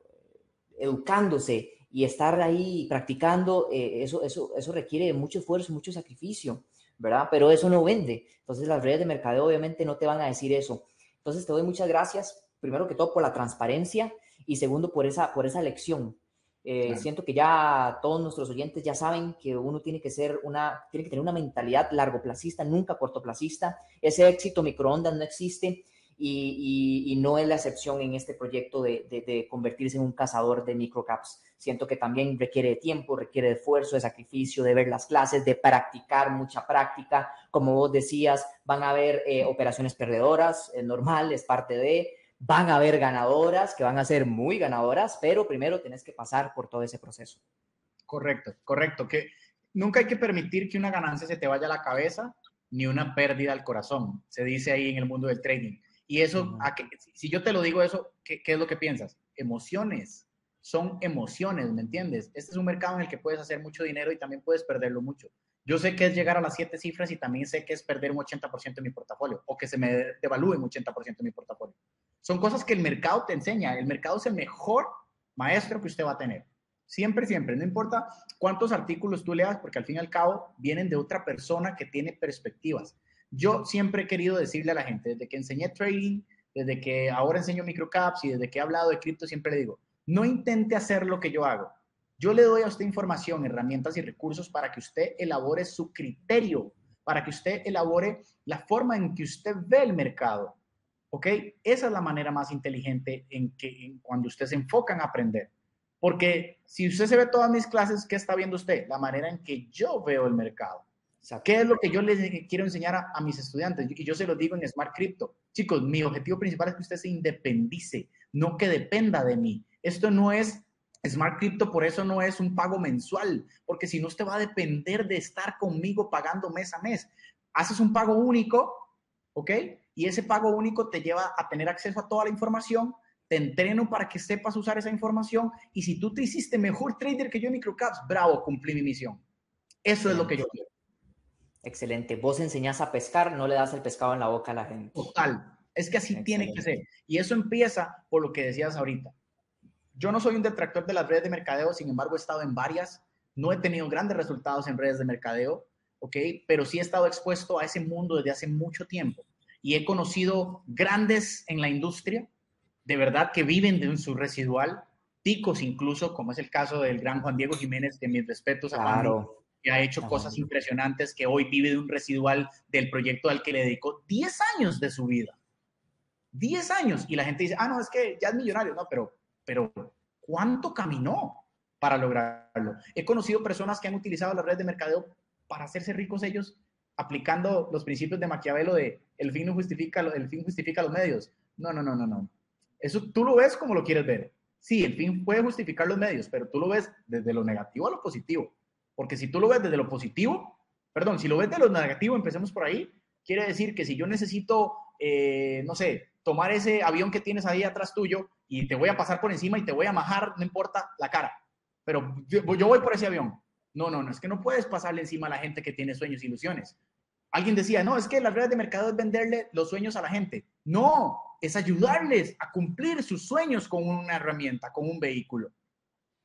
educándose y estar ahí practicando, eh, eso, eso, eso requiere mucho esfuerzo, mucho sacrificio. ¿verdad? Pero eso no vende. Entonces las redes de mercadeo obviamente no te van a decir eso. Entonces te doy muchas gracias, primero que todo por la transparencia y segundo por esa, por esa lección. Eh, siento que ya todos nuestros oyentes ya saben que uno tiene que ser una, tiene que tener una mentalidad largoplacista, nunca cortoplacista. Ese éxito microondas no existe y, y, no es la excepción en este proyecto de, de, de, convertirse en un cazador de microcaps. siento que también requiere de tiempo, requiere de esfuerzo, de sacrificio, de ver las clases, de practicar, mucha práctica. Como vos decías, van a haber eh, operaciones perdedoras, es normal, es parte de, van a haber ganadoras, que van a ser muy ganadoras, pero primero tienes que pasar por todo ese proceso. Correcto, correcto, que nunca hay que permitir que una ganancia se te vaya a la cabeza ni una pérdida al corazón, se dice ahí en el mundo del trading. Y eso, si yo te lo digo eso, ¿qué, es lo que piensas? Emociones, son emociones, ¿me entiendes? Este es un mercado en el que puedes hacer mucho dinero y también puedes perderlo mucho. Yo sé que es llegar a las siete cifras y también sé que es perder un 80% de mi portafolio o que se me devalúe un 80% de mi portafolio. Son cosas que el mercado te enseña. El mercado es el mejor maestro que usted va a tener. Siempre, siempre. No importa cuántos artículos tú leas, porque al fin y al cabo vienen de otra persona que tiene perspectivas. Yo siempre he querido decirle a la gente, desde que enseñé trading, desde que ahora enseño microcaps y desde que he hablado de cripto, siempre le digo, no intente hacer lo que yo hago. Yo le doy a usted información, herramientas y recursos para que usted elabore su criterio, para que usted elabore la forma en que usted ve el mercado. ¿Ok? Esa es la manera más inteligente en que cuando usted se enfoca en aprender. Porque si usted se ve todas mis clases, ¿qué está viendo usted? La manera en que yo veo el mercado. ¿Qué es lo que yo les quiero enseñar a, mis estudiantes? Y yo se lo digo en Smart Crypto. Chicos, mi objetivo principal es que usted se independice, no que dependa de mí. Esto no es Smart Crypto, por eso no es un pago mensual, porque si no, usted va a depender de estar conmigo pagando mes a mes. Haces un pago único, ¿ok? Y ese pago único te lleva a tener acceso a toda la información, te entreno para que sepas usar esa información y si tú te hiciste mejor trader que yo en microcaps, bravo, cumplí mi misión. Eso es lo que yo quiero. Excelente. Vos enseñás a pescar, no le das el pescado en la boca a la gente. Total. Es que así tiene que ser. Y eso empieza por lo que decías ahorita. Yo no soy un detractor de las redes de mercadeo, sin embargo he estado en varias. No he tenido grandes resultados en redes de mercadeo, ¿ok? Pero sí he estado expuesto a ese mundo desde hace mucho tiempo. Y he conocido grandes en la industria de verdad que viven de un subresidual, picos incluso, como es el caso del gran Juan Diego Jiménez, de mis respetos a claro. que ha hecho cosas impresionantes, que hoy vive de un residual del proyecto al que le dedicó 10 años de su vida. 10 años. Y la gente dice, ah, no, es que ya es millonario. No, pero, pero ¿cuánto caminó para lograrlo? He conocido personas que han utilizado las redes de mercadeo para hacerse ricos ellos aplicando los principios de Maquiavelo de el fin no justifica, el fin justifica los medios. No, no, no, no, no. Eso tú lo ves como lo quieres ver. Sí, el fin puede justificar los medios, pero tú lo ves desde lo negativo a lo positivo. Porque si tú lo ves desde lo positivo, perdón, si lo ves de lo negativo, empecemos por ahí, quiere decir que si yo necesito, eh, no sé, tomar ese avión que tienes ahí atrás tuyo y te voy a pasar por encima y te voy a majar, no importa la cara, pero yo, yo voy por ese avión. No, no, no, es que no puedes pasarle encima a la gente que tiene sueños e ilusiones. Alguien decía, no, es que las redes de mercado es venderle los sueños a la gente. No, es ayudarles a cumplir sus sueños con una herramienta, con un vehículo.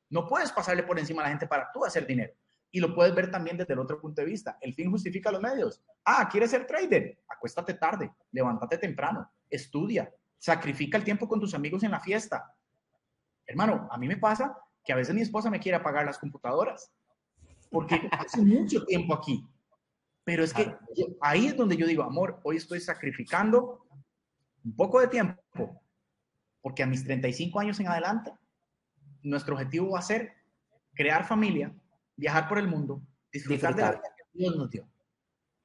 No puedes pasarle por encima a la gente para tú hacer dinero. Y lo puedes ver también desde el otro punto de vista. El fin justifica los medios. Ah, ¿quieres ser trader? Acuéstate tarde, levántate temprano, estudia, sacrifica el tiempo con tus amigos en la fiesta. Hermano, a mí me pasa que a veces mi esposa me quiere apagar las computadoras porque hace mucho tiempo aquí. Pero es que ahí es donde yo digo, amor, hoy estoy sacrificando un poco de tiempo, porque a mis 35 años en adelante, nuestro objetivo va a ser crear familia, viajar por el mundo, disfrutar, de la vida que Dios nos dio.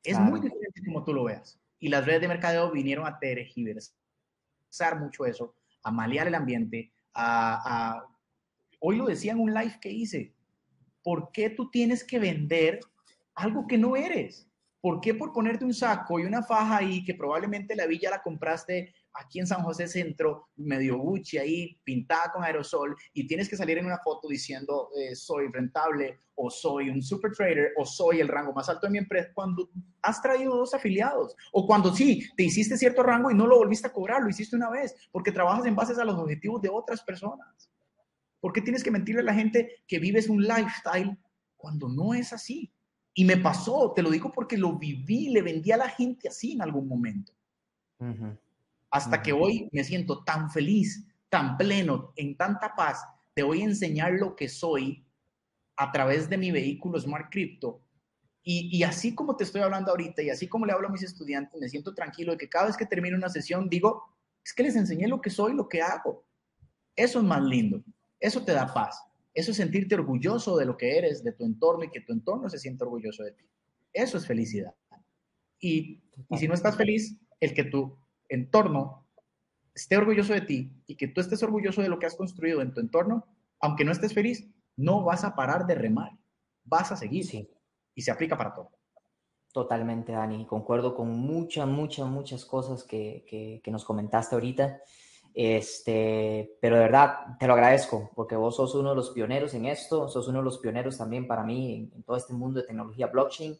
Es muy diferente como tú lo veas. Y las redes de mercadeo vinieron a tergiversar mucho eso, a malear el ambiente, a, a... Hoy lo decía en un live que hice. ¿Por qué tú tienes que vender algo que no eres? ¿Por qué por ponerte un saco y una faja ahí que probablemente la villa la compraste aquí en San José Centro, medio Gucci ahí, pintada con aerosol, y tienes que salir en una foto diciendo eh, soy rentable o soy un super trader o soy el rango más alto de mi empresa, cuando has traído dos afiliados o cuando sí, te hiciste cierto rango y no lo volviste a cobrar, lo hiciste una vez, porque trabajas en base a los objetivos de otras personas. ¿Por qué tienes que mentirle a la gente que vives un lifestyle cuando no es así? Y me pasó, te lo digo porque lo viví, le vendí a la gente así en algún momento. Hasta que hoy me siento tan feliz, tan pleno, en tanta paz, te voy a enseñar lo que soy a través de mi vehículo Smart Crypto. Y, y, así como te estoy hablando ahorita y así como le hablo a mis estudiantes, me siento tranquilo de que cada vez que termino una sesión digo, es que les enseñé lo que soy, lo que hago. Eso es más lindo, eso te da paz. Eso es sentirte orgulloso de lo que eres, de tu entorno y que tu entorno se sienta orgulloso de ti. Eso es felicidad. Y, y si no estás feliz, el que tu entorno esté orgulloso de ti y que tú estés orgulloso de lo que has construido en tu entorno, aunque no estés feliz, no vas a parar de remar, vas a seguir. Sí. Y se aplica para todo. Totalmente, Dani. Concuerdo con muchas, muchas, muchas cosas que, que, nos comentaste ahorita. Este, pero de verdad te lo agradezco porque vos sos uno de los pioneros en esto, sos uno de los pioneros también para mí en, todo este mundo de tecnología blockchain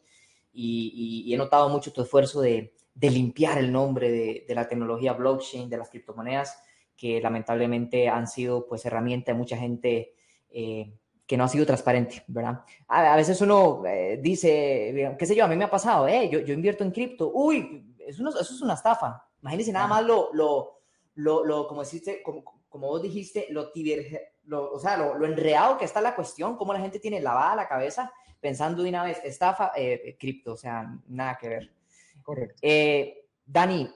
y, y, he notado mucho tu esfuerzo de, de limpiar el nombre de, de, la tecnología blockchain, de las criptomonedas, que lamentablemente han sido pues herramienta de mucha gente eh, que no ha sido transparente, ¿verdad? A, veces uno eh, dice, qué sé yo, a mí me ha pasado, eh, yo, yo invierto en cripto, uy, eso, eso es una estafa. Imagínense nada más lo, lo, lo, lo como, deciste, como, como vos dijiste, lo, lo, o sea, lo, lo, enreado que está la cuestión, cómo la gente tiene lavada la cabeza pensando de una vez, estafa, eh, cripto, o sea, nada que ver. Correcto. Eh, Dani,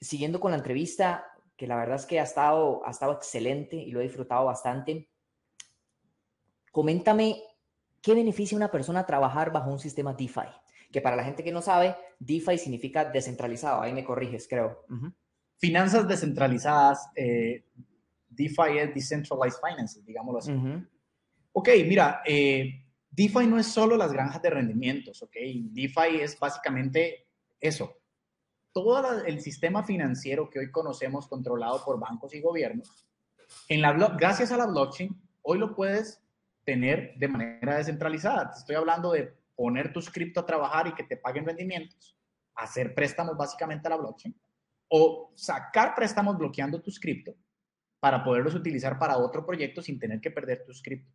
siguiendo con la entrevista, que la verdad es que ha estado, ha estado excelente y lo he disfrutado bastante. Coméntame qué beneficia a una persona trabajar bajo un sistema DeFi. Que para la gente que no sabe, DeFi significa descentralizado. Ahí me corriges, creo. Finanzas descentralizadas. Eh, DeFi es Decentralized Finance, digámoslo así. Ok, mira, eh, DeFi no es solo las granjas de rendimientos, ¿ok? DeFi es básicamente eso. Todo el sistema financiero que hoy conocemos controlado por bancos y gobiernos, en la, gracias a la blockchain, hoy lo puedes tener de manera descentralizada. Te estoy hablando de poner tu cripto a trabajar y que te paguen rendimientos, hacer préstamos básicamente a la blockchain, o sacar préstamos bloqueando tu cripto para poderlos utilizar para otro proyecto sin tener que perder tu cripto.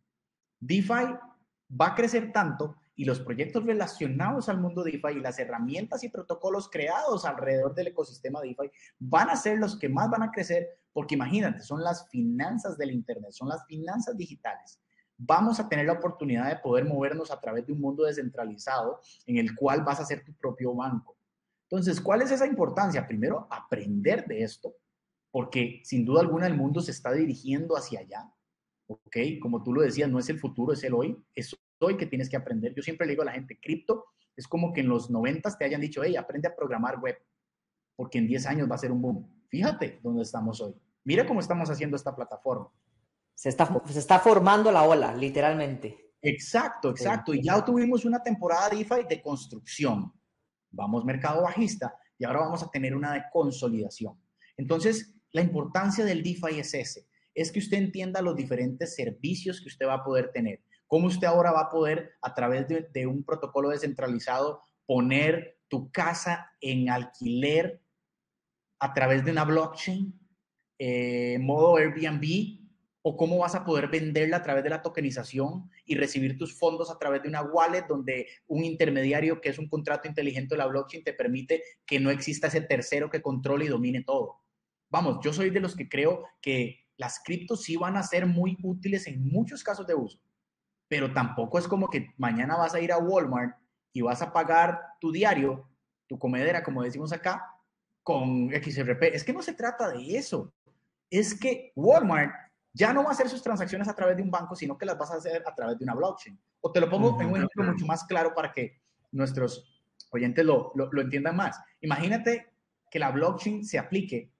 DeFi va a crecer tanto y los proyectos relacionados al mundo DeFi y las herramientas y protocolos creados alrededor del ecosistema DeFi van a ser los que más van a crecer porque imagínate, son las finanzas del Internet, son las finanzas digitales vamos a tener la oportunidad de poder movernos a través de un mundo descentralizado en el cual vas a ser tu propio banco. Entonces, ¿cuál es esa importancia? Primero, aprender de esto, porque sin duda alguna el mundo se está dirigiendo hacia allá. ¿Ok? Como tú lo decías, no es el futuro, es el hoy. Es hoy que tienes que aprender. Yo siempre le digo a la gente, cripto es como que en los 90 te hayan dicho, hey, aprende a programar web, porque en 10 años va a ser un boom. Fíjate dónde estamos hoy. Mira cómo estamos haciendo esta plataforma. Se está, se está formando la ola, literalmente. Exacto, exacto. Y ya tuvimos una temporada de DeFi de construcción. Vamos mercado bajista y ahora vamos a tener una de consolidación. Entonces, la importancia del DeFi es ese, es que usted entienda los diferentes servicios que usted va a poder tener. Cómo usted ahora va a poder, a través de, un protocolo descentralizado, poner tu casa en alquiler a través de una blockchain, eh, modo Airbnb, o cómo vas a poder venderla a través de la tokenización y recibir tus fondos a través de una wallet donde un intermediario que es un contrato inteligente de la blockchain te permite que no exista ese tercero que controle y domine todo. Vamos, yo soy de los que creo que las criptos sí van a ser muy útiles en muchos casos de uso, pero tampoco es como que mañana vas a ir a Walmart y vas a pagar tu diario, tu comedera, como decimos acá, con XRP. Es que no se trata de eso. Es que Walmart ya no va a hacer sus transacciones a través de un banco, sino que las vas a hacer a través de una blockchain. O te lo pongo en un ejemplo mucho más claro para que nuestros oyentes lo, lo, entiendan más. Imagínate que la blockchain se aplique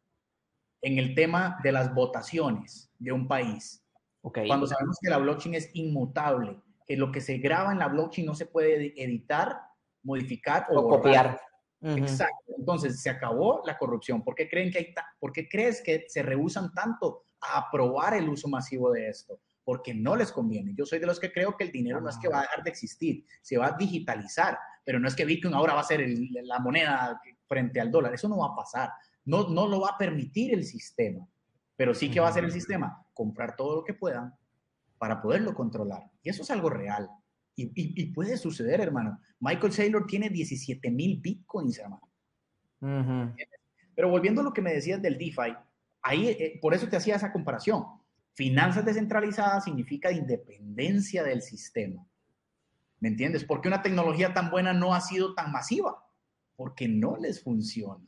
en el tema de las votaciones de un país. Okay. Cuando sabemos que la blockchain es inmutable, que lo que se graba en la blockchain no se puede editar, modificar o, copiar. Exacto. Entonces, se acabó la corrupción. ¿Por qué, creen que hay ¿Por qué crees que se rehusan tanto aprobar el uso masivo de esto, porque no les conviene. Yo soy de los que creo que el dinero no es que va a dejar de existir, se va a digitalizar, pero no es que Bitcoin ahora va a ser la moneda frente al dólar, eso no va a pasar, no, no lo va a permitir el sistema, pero sí que va a ser el sistema, comprar todo lo que puedan para poderlo controlar. Y eso es algo real. Y, puede suceder, hermano. Michael Saylor tiene 17 mil bitcoins, hermano. Pero volviendo a lo que me decías del DeFi, Ahí, eh, por eso te hacía esa comparación. Finanzas descentralizadas significa independencia del sistema. ¿Me entiendes? ¿Por qué una tecnología tan buena no ha sido tan masiva? Porque no les funciona.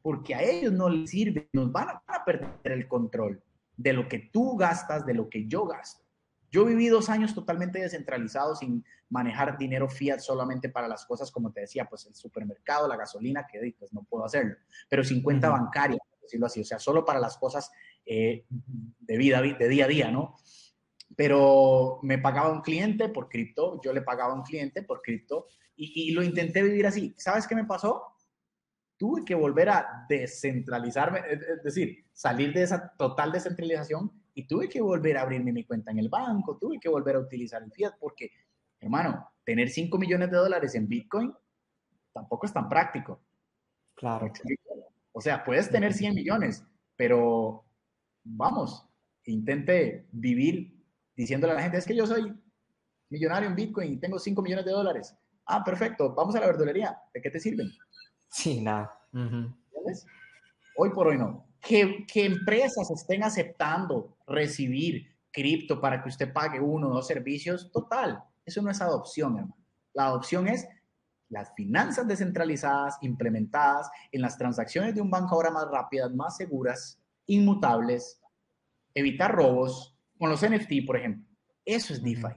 Porque a ellos no les sirve. Nos van a, perder el control de lo que tú gastas, de lo que yo gasto. Yo viví dos años totalmente descentralizado sin manejar dinero fiat solamente para las cosas, como te decía, pues el supermercado, la gasolina, que pues no puedo hacerlo, pero sin cuenta bancaria, decirlo así, o sea, solo para las cosas eh, de vida, de día a día, ¿no? Pero me pagaba un cliente por cripto, yo le pagaba a un cliente por cripto y, y lo intenté vivir así. ¿Sabes qué me pasó? Tuve que volver a descentralizarme, es decir, salir de esa total descentralización y tuve que volver a abrirme mi cuenta en el banco, tuve que volver a utilizar el fiat porque, hermano, tener 5 millones de dólares en Bitcoin tampoco es tan práctico. Claro. O sea, puedes tener 100 millones, pero vamos, intente vivir diciéndole a la gente, es que yo soy millonario en Bitcoin y tengo 5 millones de dólares. Ah, perfecto, vamos a la verdulería. ¿De qué te sirven? Sí, nada. Hoy por hoy no. Que, que, empresas estén aceptando recibir cripto para que usted pague uno o dos servicios, total, eso no es adopción, hermano. La adopción es las finanzas descentralizadas implementadas en las transacciones de un banco ahora más rápidas, más seguras, inmutables, evitar robos, con los NFT, por ejemplo. Eso es DeFi.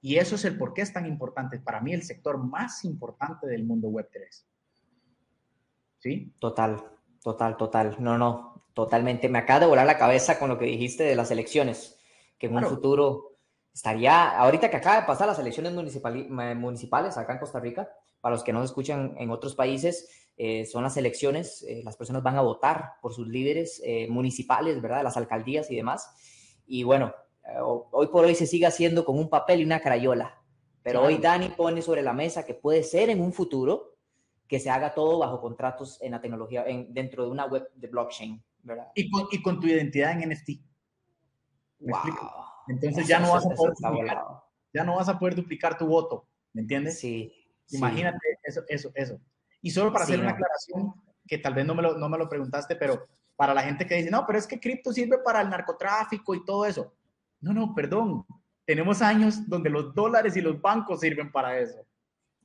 Y eso es el por qué es tan importante. Para mí, el sector más importante del mundo Web3. ¿Sí? Total, total, total. No, no, totalmente. Me acaba de volar la cabeza con lo que dijiste de las elecciones, que en un futuro estaría, ahorita que acaba de pasar las elecciones municipales acá en Costa Rica, para los que no escuchan en otros países, eh, son las elecciones, eh, las personas van a votar por sus líderes eh, municipales, ¿verdad? Las alcaldías y demás. Y bueno, hoy por hoy se sigue haciendo con un papel y una crayola, pero hoy Dani pone sobre la mesa que puede ser en un futuro que se haga todo bajo contratos en la tecnología, en, dentro de una web de blockchain, ¿verdad? Y con, y con tu identidad en NFT. Wow. Entonces ya no, vas a poder duplicar, ya no vas a poder duplicar tu voto, ¿me entiendes? Sí. Imagínate eso, eso, eso. Y solo para hacer una aclaración, que tal vez no me, lo, no me lo preguntaste, pero para la gente que dice, no, pero es que cripto sirve para el narcotráfico y todo eso. No, no, perdón. Tenemos años donde los dólares y los bancos sirven para eso.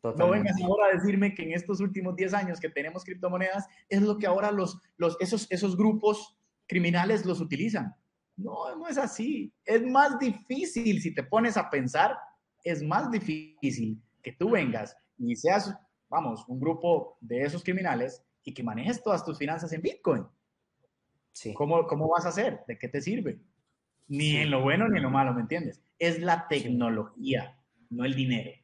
No vengas ahora a decirme que en estos últimos 10 años que tenemos criptomonedas es lo que ahora los, los, esos, esos grupos criminales los utilizan. No, no es así. Es más difícil, si te pones a pensar, es más difícil que tú vengas y seas, vamos, un grupo de esos criminales y que manejes todas tus finanzas en Bitcoin. Sí. ¿Cómo, ¿Cómo vas a hacer? ¿De qué te sirve? Ni en lo bueno ni en lo malo, ¿me entiendes? Es la tecnología, no el dinero.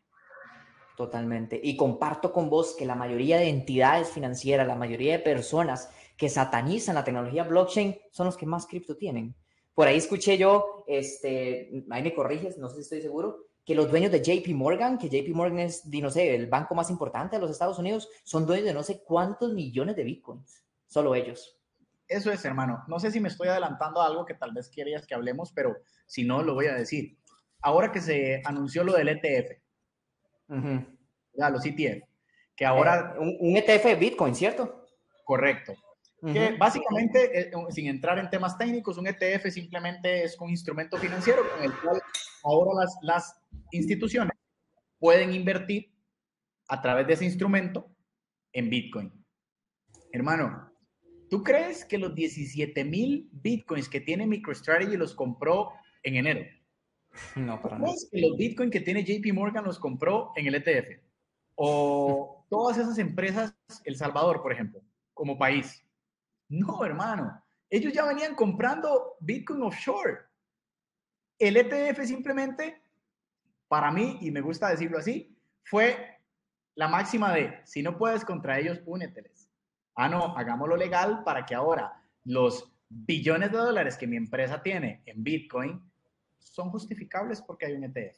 Totalmente. Y comparto con vos que la mayoría de entidades financieras, la mayoría de personas que satanizan la tecnología blockchain son los que más cripto tienen. Por ahí escuché yo, este, ahí me corriges, no sé si estoy seguro, que los dueños de JP Morgan, que JP Morgan es, no sé, el banco más importante de los Estados Unidos, son dueños de no sé cuántos millones de bitcoins. Solo ellos. Eso es, hermano. No sé si me estoy adelantando a algo que tal vez querías que hablemos, pero si no, lo voy a decir. Ahora que se anunció lo del ETF, ya, los ETF, que ahora... Eh, un, un, ETF Bitcoin, ¿cierto? Correcto. Que básicamente, eh, sin entrar en temas técnicos, un ETF simplemente es un instrumento financiero con el cual ahora las, las instituciones pueden invertir a través de ese instrumento en Bitcoin. Hermano, ¿tú crees que los 17 mil Bitcoins que tiene MicroStrategy los compró en enero? No, para nada. que los Bitcoin que tiene JP Morgan los compró en el ETF? O todas esas empresas, El Salvador, por ejemplo, como país, no, hermano. Ellos ya venían comprando Bitcoin offshore. El ETF simplemente, para mí, y me gusta decirlo así, fue la máxima de, si no puedes contra ellos, úneteles. Ah, no, hagámoslo legal para que ahora los billones de dólares que mi empresa tiene en Bitcoin son justificables porque hay un ETF.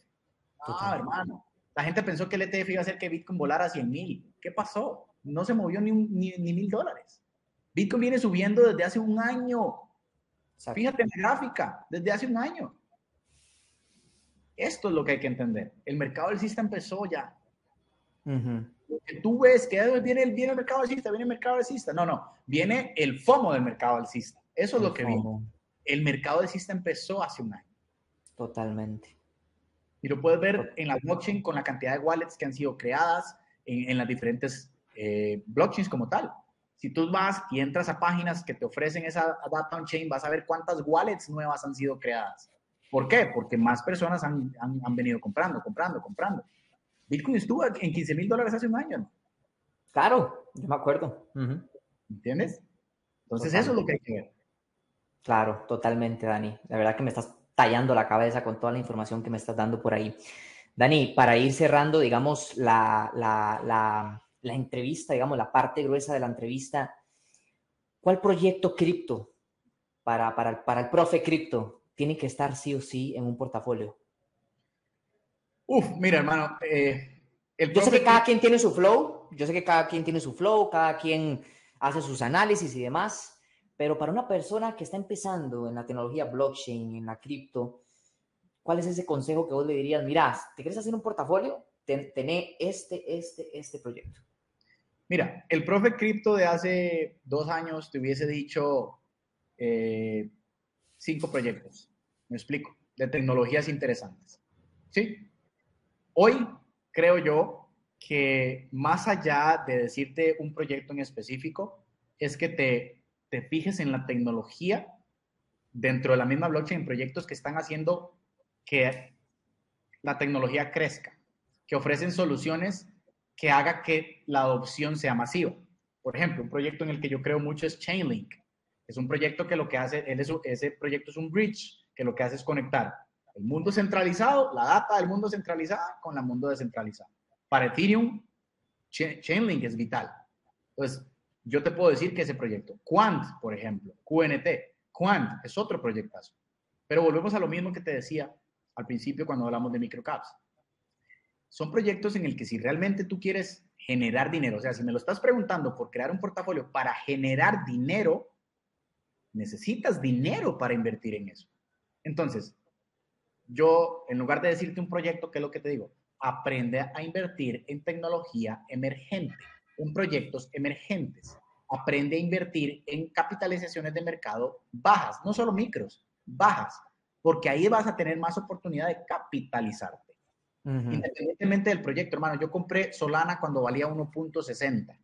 Ah, hermano. La gente pensó que el ETF iba a hacer que Bitcoin volara a 100 mil. ¿Qué pasó? No se movió ni, mil dólares. Bitcoin viene subiendo desde hace un año. Fíjate en la gráfica, desde hace un año. Esto es lo que hay que entender. El mercado alcista empezó ya. que tú ves que viene el, viene el mercado alcista, viene el mercado alcista. No, no, viene el FOMO del mercado alcista. Eso es lo que viene. El mercado alcista empezó hace un año. Totalmente. Y lo puedes ver en la blockchain con la cantidad de wallets que han sido creadas en, las diferentes eh, blockchains como tal. Si tú vas y entras a páginas que te ofrecen esa data on chain, vas a ver cuántas wallets nuevas han sido creadas. ¿Por qué? Porque más personas han, venido comprando, comprando, comprando. Bitcoin estuvo en 15 mil dólares hace un año. Claro, yo me acuerdo. ¿Entiendes? Entonces eso es lo que hay que ver. Claro, totalmente, Dani. La verdad que me estás tallando la cabeza con toda la información que me estás dando por ahí. Dani, para ir cerrando, digamos, la, la, la entrevista, digamos, la parte gruesa de la entrevista, ¿cuál proyecto cripto para, para, para el profe cripto tiene que estar sí o sí en un portafolio? Uf, mira, hermano. Eh, yo sé que cada quien tiene su flow, yo sé que cada quien tiene su flow, cada quien hace sus análisis y demás, pero para una persona que está empezando en la tecnología blockchain, en la cripto, ¿cuál es ese consejo que vos le dirías? Mira, ¿te quieres hacer un portafolio? Tené este, este, este proyecto. Mira, el profe cripto de hace dos años te hubiese dicho eh, cinco proyectos, me explico, de tecnologías interesantes. ¿Sí? Hoy creo yo que más allá de decirte un proyecto en específico, es que te, te fijes en la tecnología dentro de la misma blockchain, proyectos que están haciendo que la tecnología crezca, que ofrecen soluciones que haga que la adopción sea masiva. Por ejemplo, un proyecto en el que yo creo mucho es Chainlink. Es un proyecto que lo que hace, ese proyecto es un bridge que lo que hace es conectar el mundo centralizado, la data del mundo centralizado con el mundo descentralizado. Para Ethereum, Chainlink es vital. Entonces, yo te puedo decir que ese proyecto, Quant, por ejemplo, QNT, Quant es otro proyectazo. Pero volvemos a lo mismo que te decía al principio cuando hablamos de microcaps son proyectos en el que si realmente tú quieres generar dinero, o sea, si me lo estás preguntando por crear un portafolio para generar dinero, necesitas dinero para invertir en eso. Entonces, yo, en lugar de decirte un proyecto, ¿qué es lo que te digo? Aprende a invertir en tecnología emergente, en proyectos emergentes. Aprende a invertir en capitalizaciones de mercado bajas, no solo micros, bajas, porque ahí vas a tener más oportunidad de capitalizarte. Independientemente del proyecto, hermano, yo compré Solana cuando valía 1.60.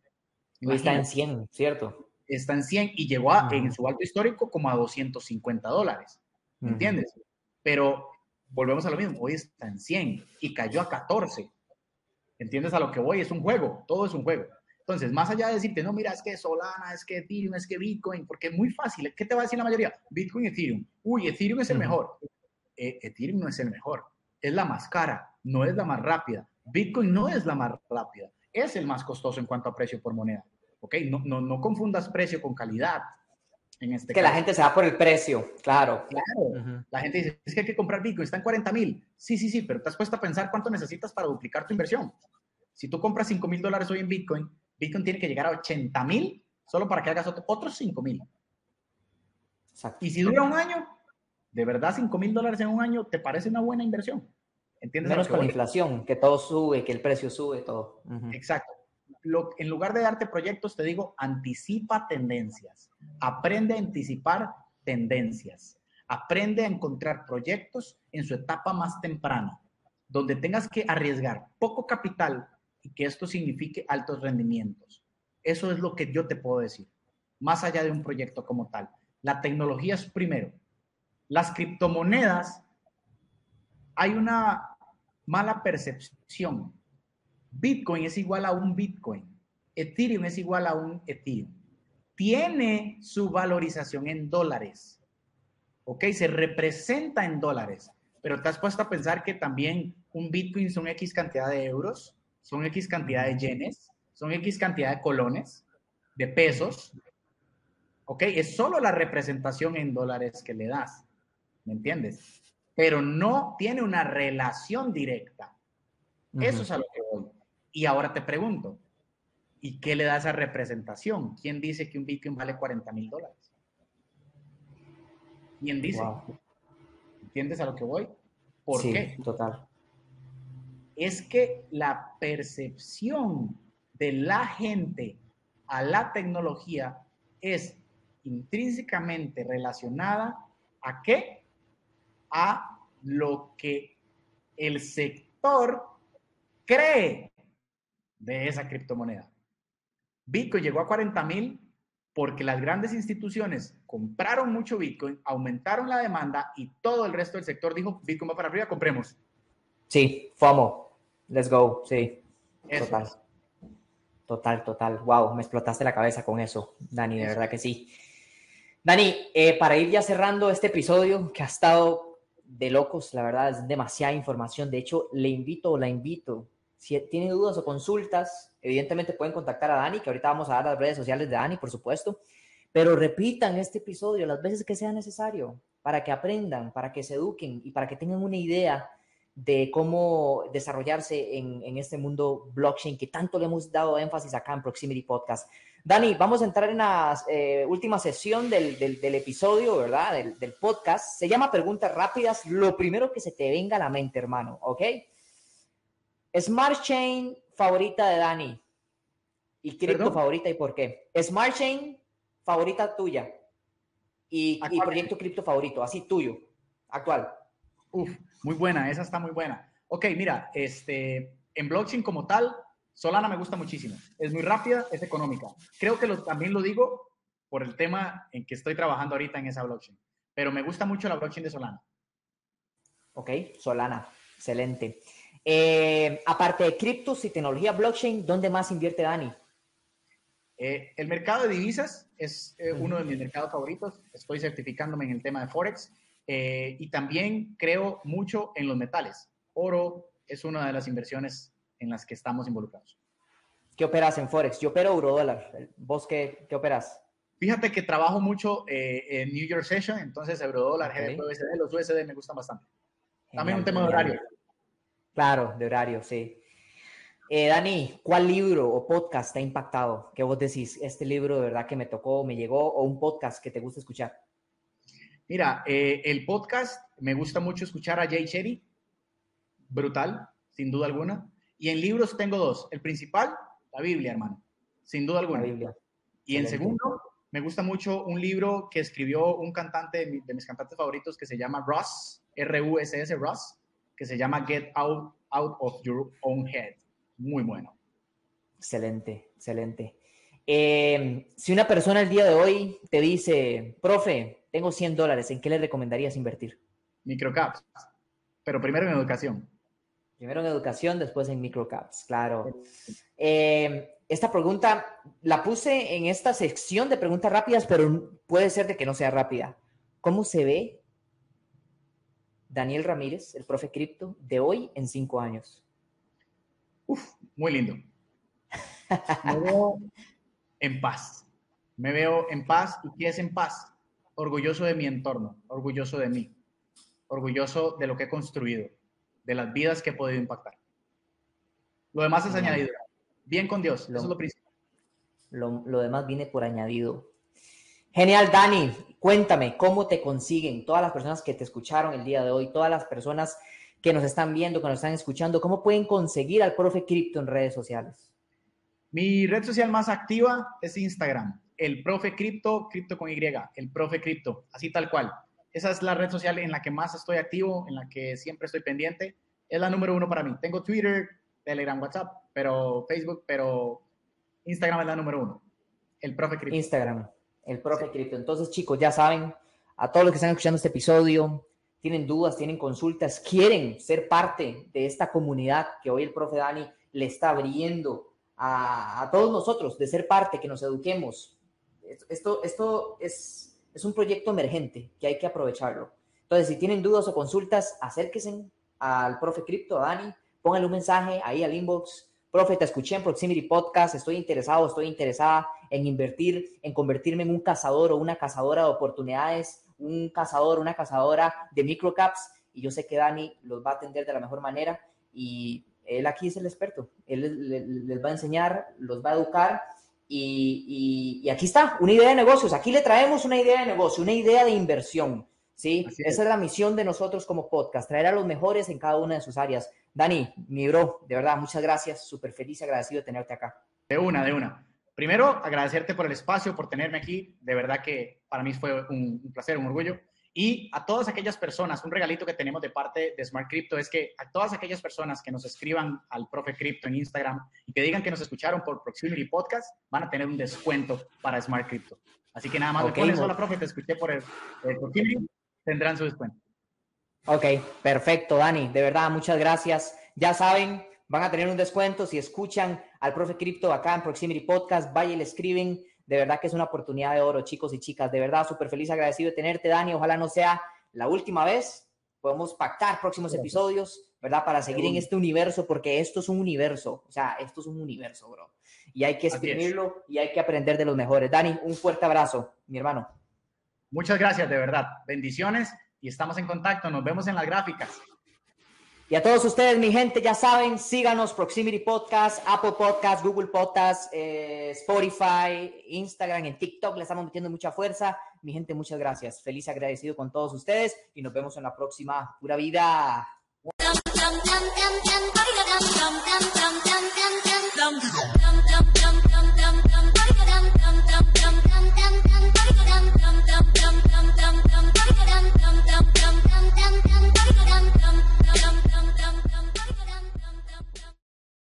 Está en 100, ¿cierto? Está en 100 y llegó a, en su alto histórico como a 250 dólares. ¿Me entiendes? Pero volvemos a lo mismo, hoy está en 100 y cayó a 14. ¿Entiendes a lo que voy? Es un juego, todo es un juego. Entonces, más allá de decirte, no, mira, es que Solana, es que Ethereum, es que Bitcoin, porque es muy fácil. ¿Qué te va a decir la mayoría? Bitcoin, Ethereum. Uy, Ethereum es el mejor. Eh, Ethereum no es el mejor es la más cara, no es la más rápida. Bitcoin no es la más rápida, es el más costoso en cuanto a precio por moneda. ¿Ok? No, no, no confundas precio con calidad. En este que la gente se va por el precio, claro. Claro. La gente dice, es que hay que comprar Bitcoin, está en 40 mil. Sí, sí, sí, pero te has puesto a pensar cuánto necesitas para duplicar tu inversión. Si tú compras 5 mil dólares hoy en Bitcoin, Bitcoin tiene que llegar a 80 mil solo para que hagas otros 5 mil. Y si dura un año, ¿De verdad 5 mil dólares en un año te parece una buena inversión? ¿Entiendes? Menos con la inflación, que todo sube, que el precio sube, todo. Exacto. Lo, en lugar de darte proyectos, te digo, anticipa tendencias. Aprende a anticipar tendencias. Aprende a encontrar proyectos en su etapa más temprana, donde tengas que arriesgar poco capital y que esto signifique altos rendimientos. Eso es lo que yo te puedo decir, más allá de un proyecto como tal. La tecnología es primero, las criptomonedas, hay una mala percepción. Bitcoin es igual a un Bitcoin. Ethereum es igual a un Ethereum. Tiene su valorización en dólares. ¿Ok? Se representa en dólares. Pero te has puesto a pensar que también un Bitcoin son X cantidad de euros, son X cantidad de yenes, son X cantidad de colones, de pesos. ¿Ok? Es solo la representación en dólares que le das. ¿me entiendes? Pero no tiene una relación directa. Eso es a lo que voy. Y ahora te pregunto, ¿y qué le da esa representación? ¿Quién dice que un Bitcoin vale 40 mil dólares? ¿Quién dice? ¿Entiendes a lo que voy? ¿Por sí, qué? Total. Es que la percepción de la gente a la tecnología es intrínsecamente relacionada a qué? a lo que el sector cree de esa criptomoneda. Bitcoin llegó a 40 mil porque las grandes instituciones compraron mucho Bitcoin, aumentaron la demanda y todo el resto del sector dijo, Bitcoin va para arriba, compremos. Sí, FOMO. Let's go, sí. Total. Total, total. Wow, me explotaste la cabeza con eso, Dani, de verdad que sí. Dani, eh, para ir ya cerrando este episodio que ha estado de locos, la verdad es demasiada información. De hecho, le invito o la invito. Si tiene dudas o consultas, evidentemente pueden contactar a Dani, que ahorita vamos a dar las redes sociales de Dani, por supuesto. Pero repitan este episodio las veces que sea necesario para que aprendan, para que se eduquen y para que tengan una idea de cómo desarrollarse en, este mundo blockchain que tanto le hemos dado énfasis acá en Proximity Podcast. Dani, vamos a entrar en la eh, última sesión del, episodio, ¿verdad? Del, podcast. Se llama Preguntas Rápidas. Lo primero que se te venga a la mente, hermano, ¿ok? Smart Chain favorita de Dani y cripto favorita y por qué. Smart Chain favorita tuya y, y proyecto cripto favorito, así tuyo, actual. Uf, muy buena, esa está muy buena. Ok, mira, este, en blockchain como tal, Solana me gusta muchísimo. Es muy rápida, es económica. Creo que también lo digo por el tema en que estoy trabajando ahorita en esa blockchain. Pero me gusta mucho la blockchain de Solana. Ok, Solana, excelente. Eh, aparte de criptos y tecnología blockchain, ¿dónde más invierte Dani? Eh, el mercado de divisas es eh, uno de mis mercados favoritos. Estoy certificándome en el tema de Forex. Eh, y también creo mucho en los metales. Oro es una de las inversiones en las que estamos involucrados. ¿Qué operas en Forex? Yo opero eurodólar. ¿Vos qué, qué operas? Fíjate que trabajo mucho eh, en New York Session, entonces eurodólar, okay. USD, los USD me gustan bastante. También un tema de horario. Claro, de horario, sí. Eh, Dani, ¿cuál libro o podcast te ha impactado? ¿Qué vos decís? Este libro de verdad que me tocó, me llegó, o un podcast que te gusta escuchar. Mira, eh, el podcast, me gusta mucho escuchar a Jay Cherry, brutal, sin duda alguna. Y en libros tengo dos. El principal, la Biblia, hermano, sin duda alguna. La Biblia. Y en segundo, me gusta mucho un libro que escribió un cantante de, mis cantantes favoritos que se llama Ross, R-U-S-S, Ross, que se llama Get Out, Out of Your Own Head. Muy bueno. Excelente, excelente. Eh, si una persona el día de hoy te dice, profe, tengo 100 dólares, ¿en qué le recomendarías invertir? Microcaps, pero primero en educación. Primero en educación, después en microcaps, claro. Eh, esta pregunta la puse en esta sección de preguntas rápidas, pero puede ser de que no sea rápida. ¿Cómo se ve Daniel Ramírez, el profe cripto, de hoy en cinco años? Uf, muy lindo. Me veo en paz. Me veo en paz. ¿Y qué es en paz? Orgulloso de mi entorno, orgulloso de mí, orgulloso de lo que he construido, de las vidas que he podido impactar. Lo demás es añadido. Bien con Dios, eso es lo principal. Lo, demás viene por añadido. Genial, Dani. Cuéntame, ¿cómo te consiguen todas las personas que te escucharon el día de hoy, todas las personas que nos están viendo, que nos están escuchando, cómo pueden conseguir al profe Cripto en redes sociales? Mi red social más activa es Instagram el profe cripto, cripto con Y, el profe cripto, así tal cual. Esa es la red social en la que más estoy activo, en la que siempre estoy pendiente. Es la número uno para mí. Tengo Twitter, Telegram, WhatsApp, pero Facebook, pero Instagram es la número uno. El profe cripto. Instagram, el profe cripto. Entonces, chicos, ya saben, a todos los que están escuchando este episodio, tienen dudas, tienen consultas, quieren ser parte de esta comunidad que hoy el profe Dani le está abriendo a, a todos nosotros, de ser parte, que nos eduquemos, esto, esto es, es un proyecto emergente que hay que aprovecharlo. Entonces, si tienen dudas o consultas, acérquense al profe Cripto, a Dani, pónganle un mensaje ahí al inbox. Profe, te escuché en Proximity Podcast, estoy interesado, estoy interesada en invertir, en convertirme en un cazador o una cazadora de oportunidades, un cazador, una cazadora de microcaps. Y yo sé que Dani los va a atender de la mejor manera y él aquí es el experto. Él les, les va a enseñar, los va a educar y, aquí está, una idea de negocios. Aquí le traemos una idea de negocio, una idea de inversión. ¿sí? Esa es la misión de nosotros como podcast, traer a los mejores en cada una de sus áreas. Dani, mi bro, de verdad, muchas gracias. Súper feliz y agradecido de tenerte acá. De una, de una. Primero, agradecerte por el espacio, por tenerme aquí. De verdad que para mí fue un, placer, un orgullo. Y a todas aquellas personas, un regalito que tenemos de parte de Smart Crypto es que a todas aquellas personas que nos escriban al Profe Crypto en Instagram y que digan que nos escucharon por Proximity Podcast, van a tener un descuento para Smart Crypto. Así que nada más, okay, pones, hola, profe, te escuché por el, el Proximity, tendrán su descuento. Ok, perfecto, Dani. De verdad, muchas gracias. Ya saben, van a tener un descuento si escuchan al profe Crypto acá en Proximity Podcast. Vaya y le escriben de verdad que es una oportunidad de oro, chicos y chicas. De verdad, súper feliz, agradecido de tenerte, Dani. Ojalá no sea la última vez. Podemos pactar próximos episodios, ¿verdad? Para seguir en este universo, porque esto es un universo. O sea, esto es un universo, bro. Y hay que exprimirlo y hay que aprender de los mejores. Dani, un fuerte abrazo, mi hermano. Muchas gracias, de verdad. Bendiciones y estamos en contacto. Nos vemos en las gráficas. Y a todos ustedes, mi gente, ya saben, síganos Proximity Podcast, Apple Podcast, Google Podcast, eh, Spotify, Instagram, en TikTok, le estamos metiendo mucha fuerza. Mi gente, muchas gracias. Feliz agradecido con todos ustedes y nos vemos en la próxima. Pura vida.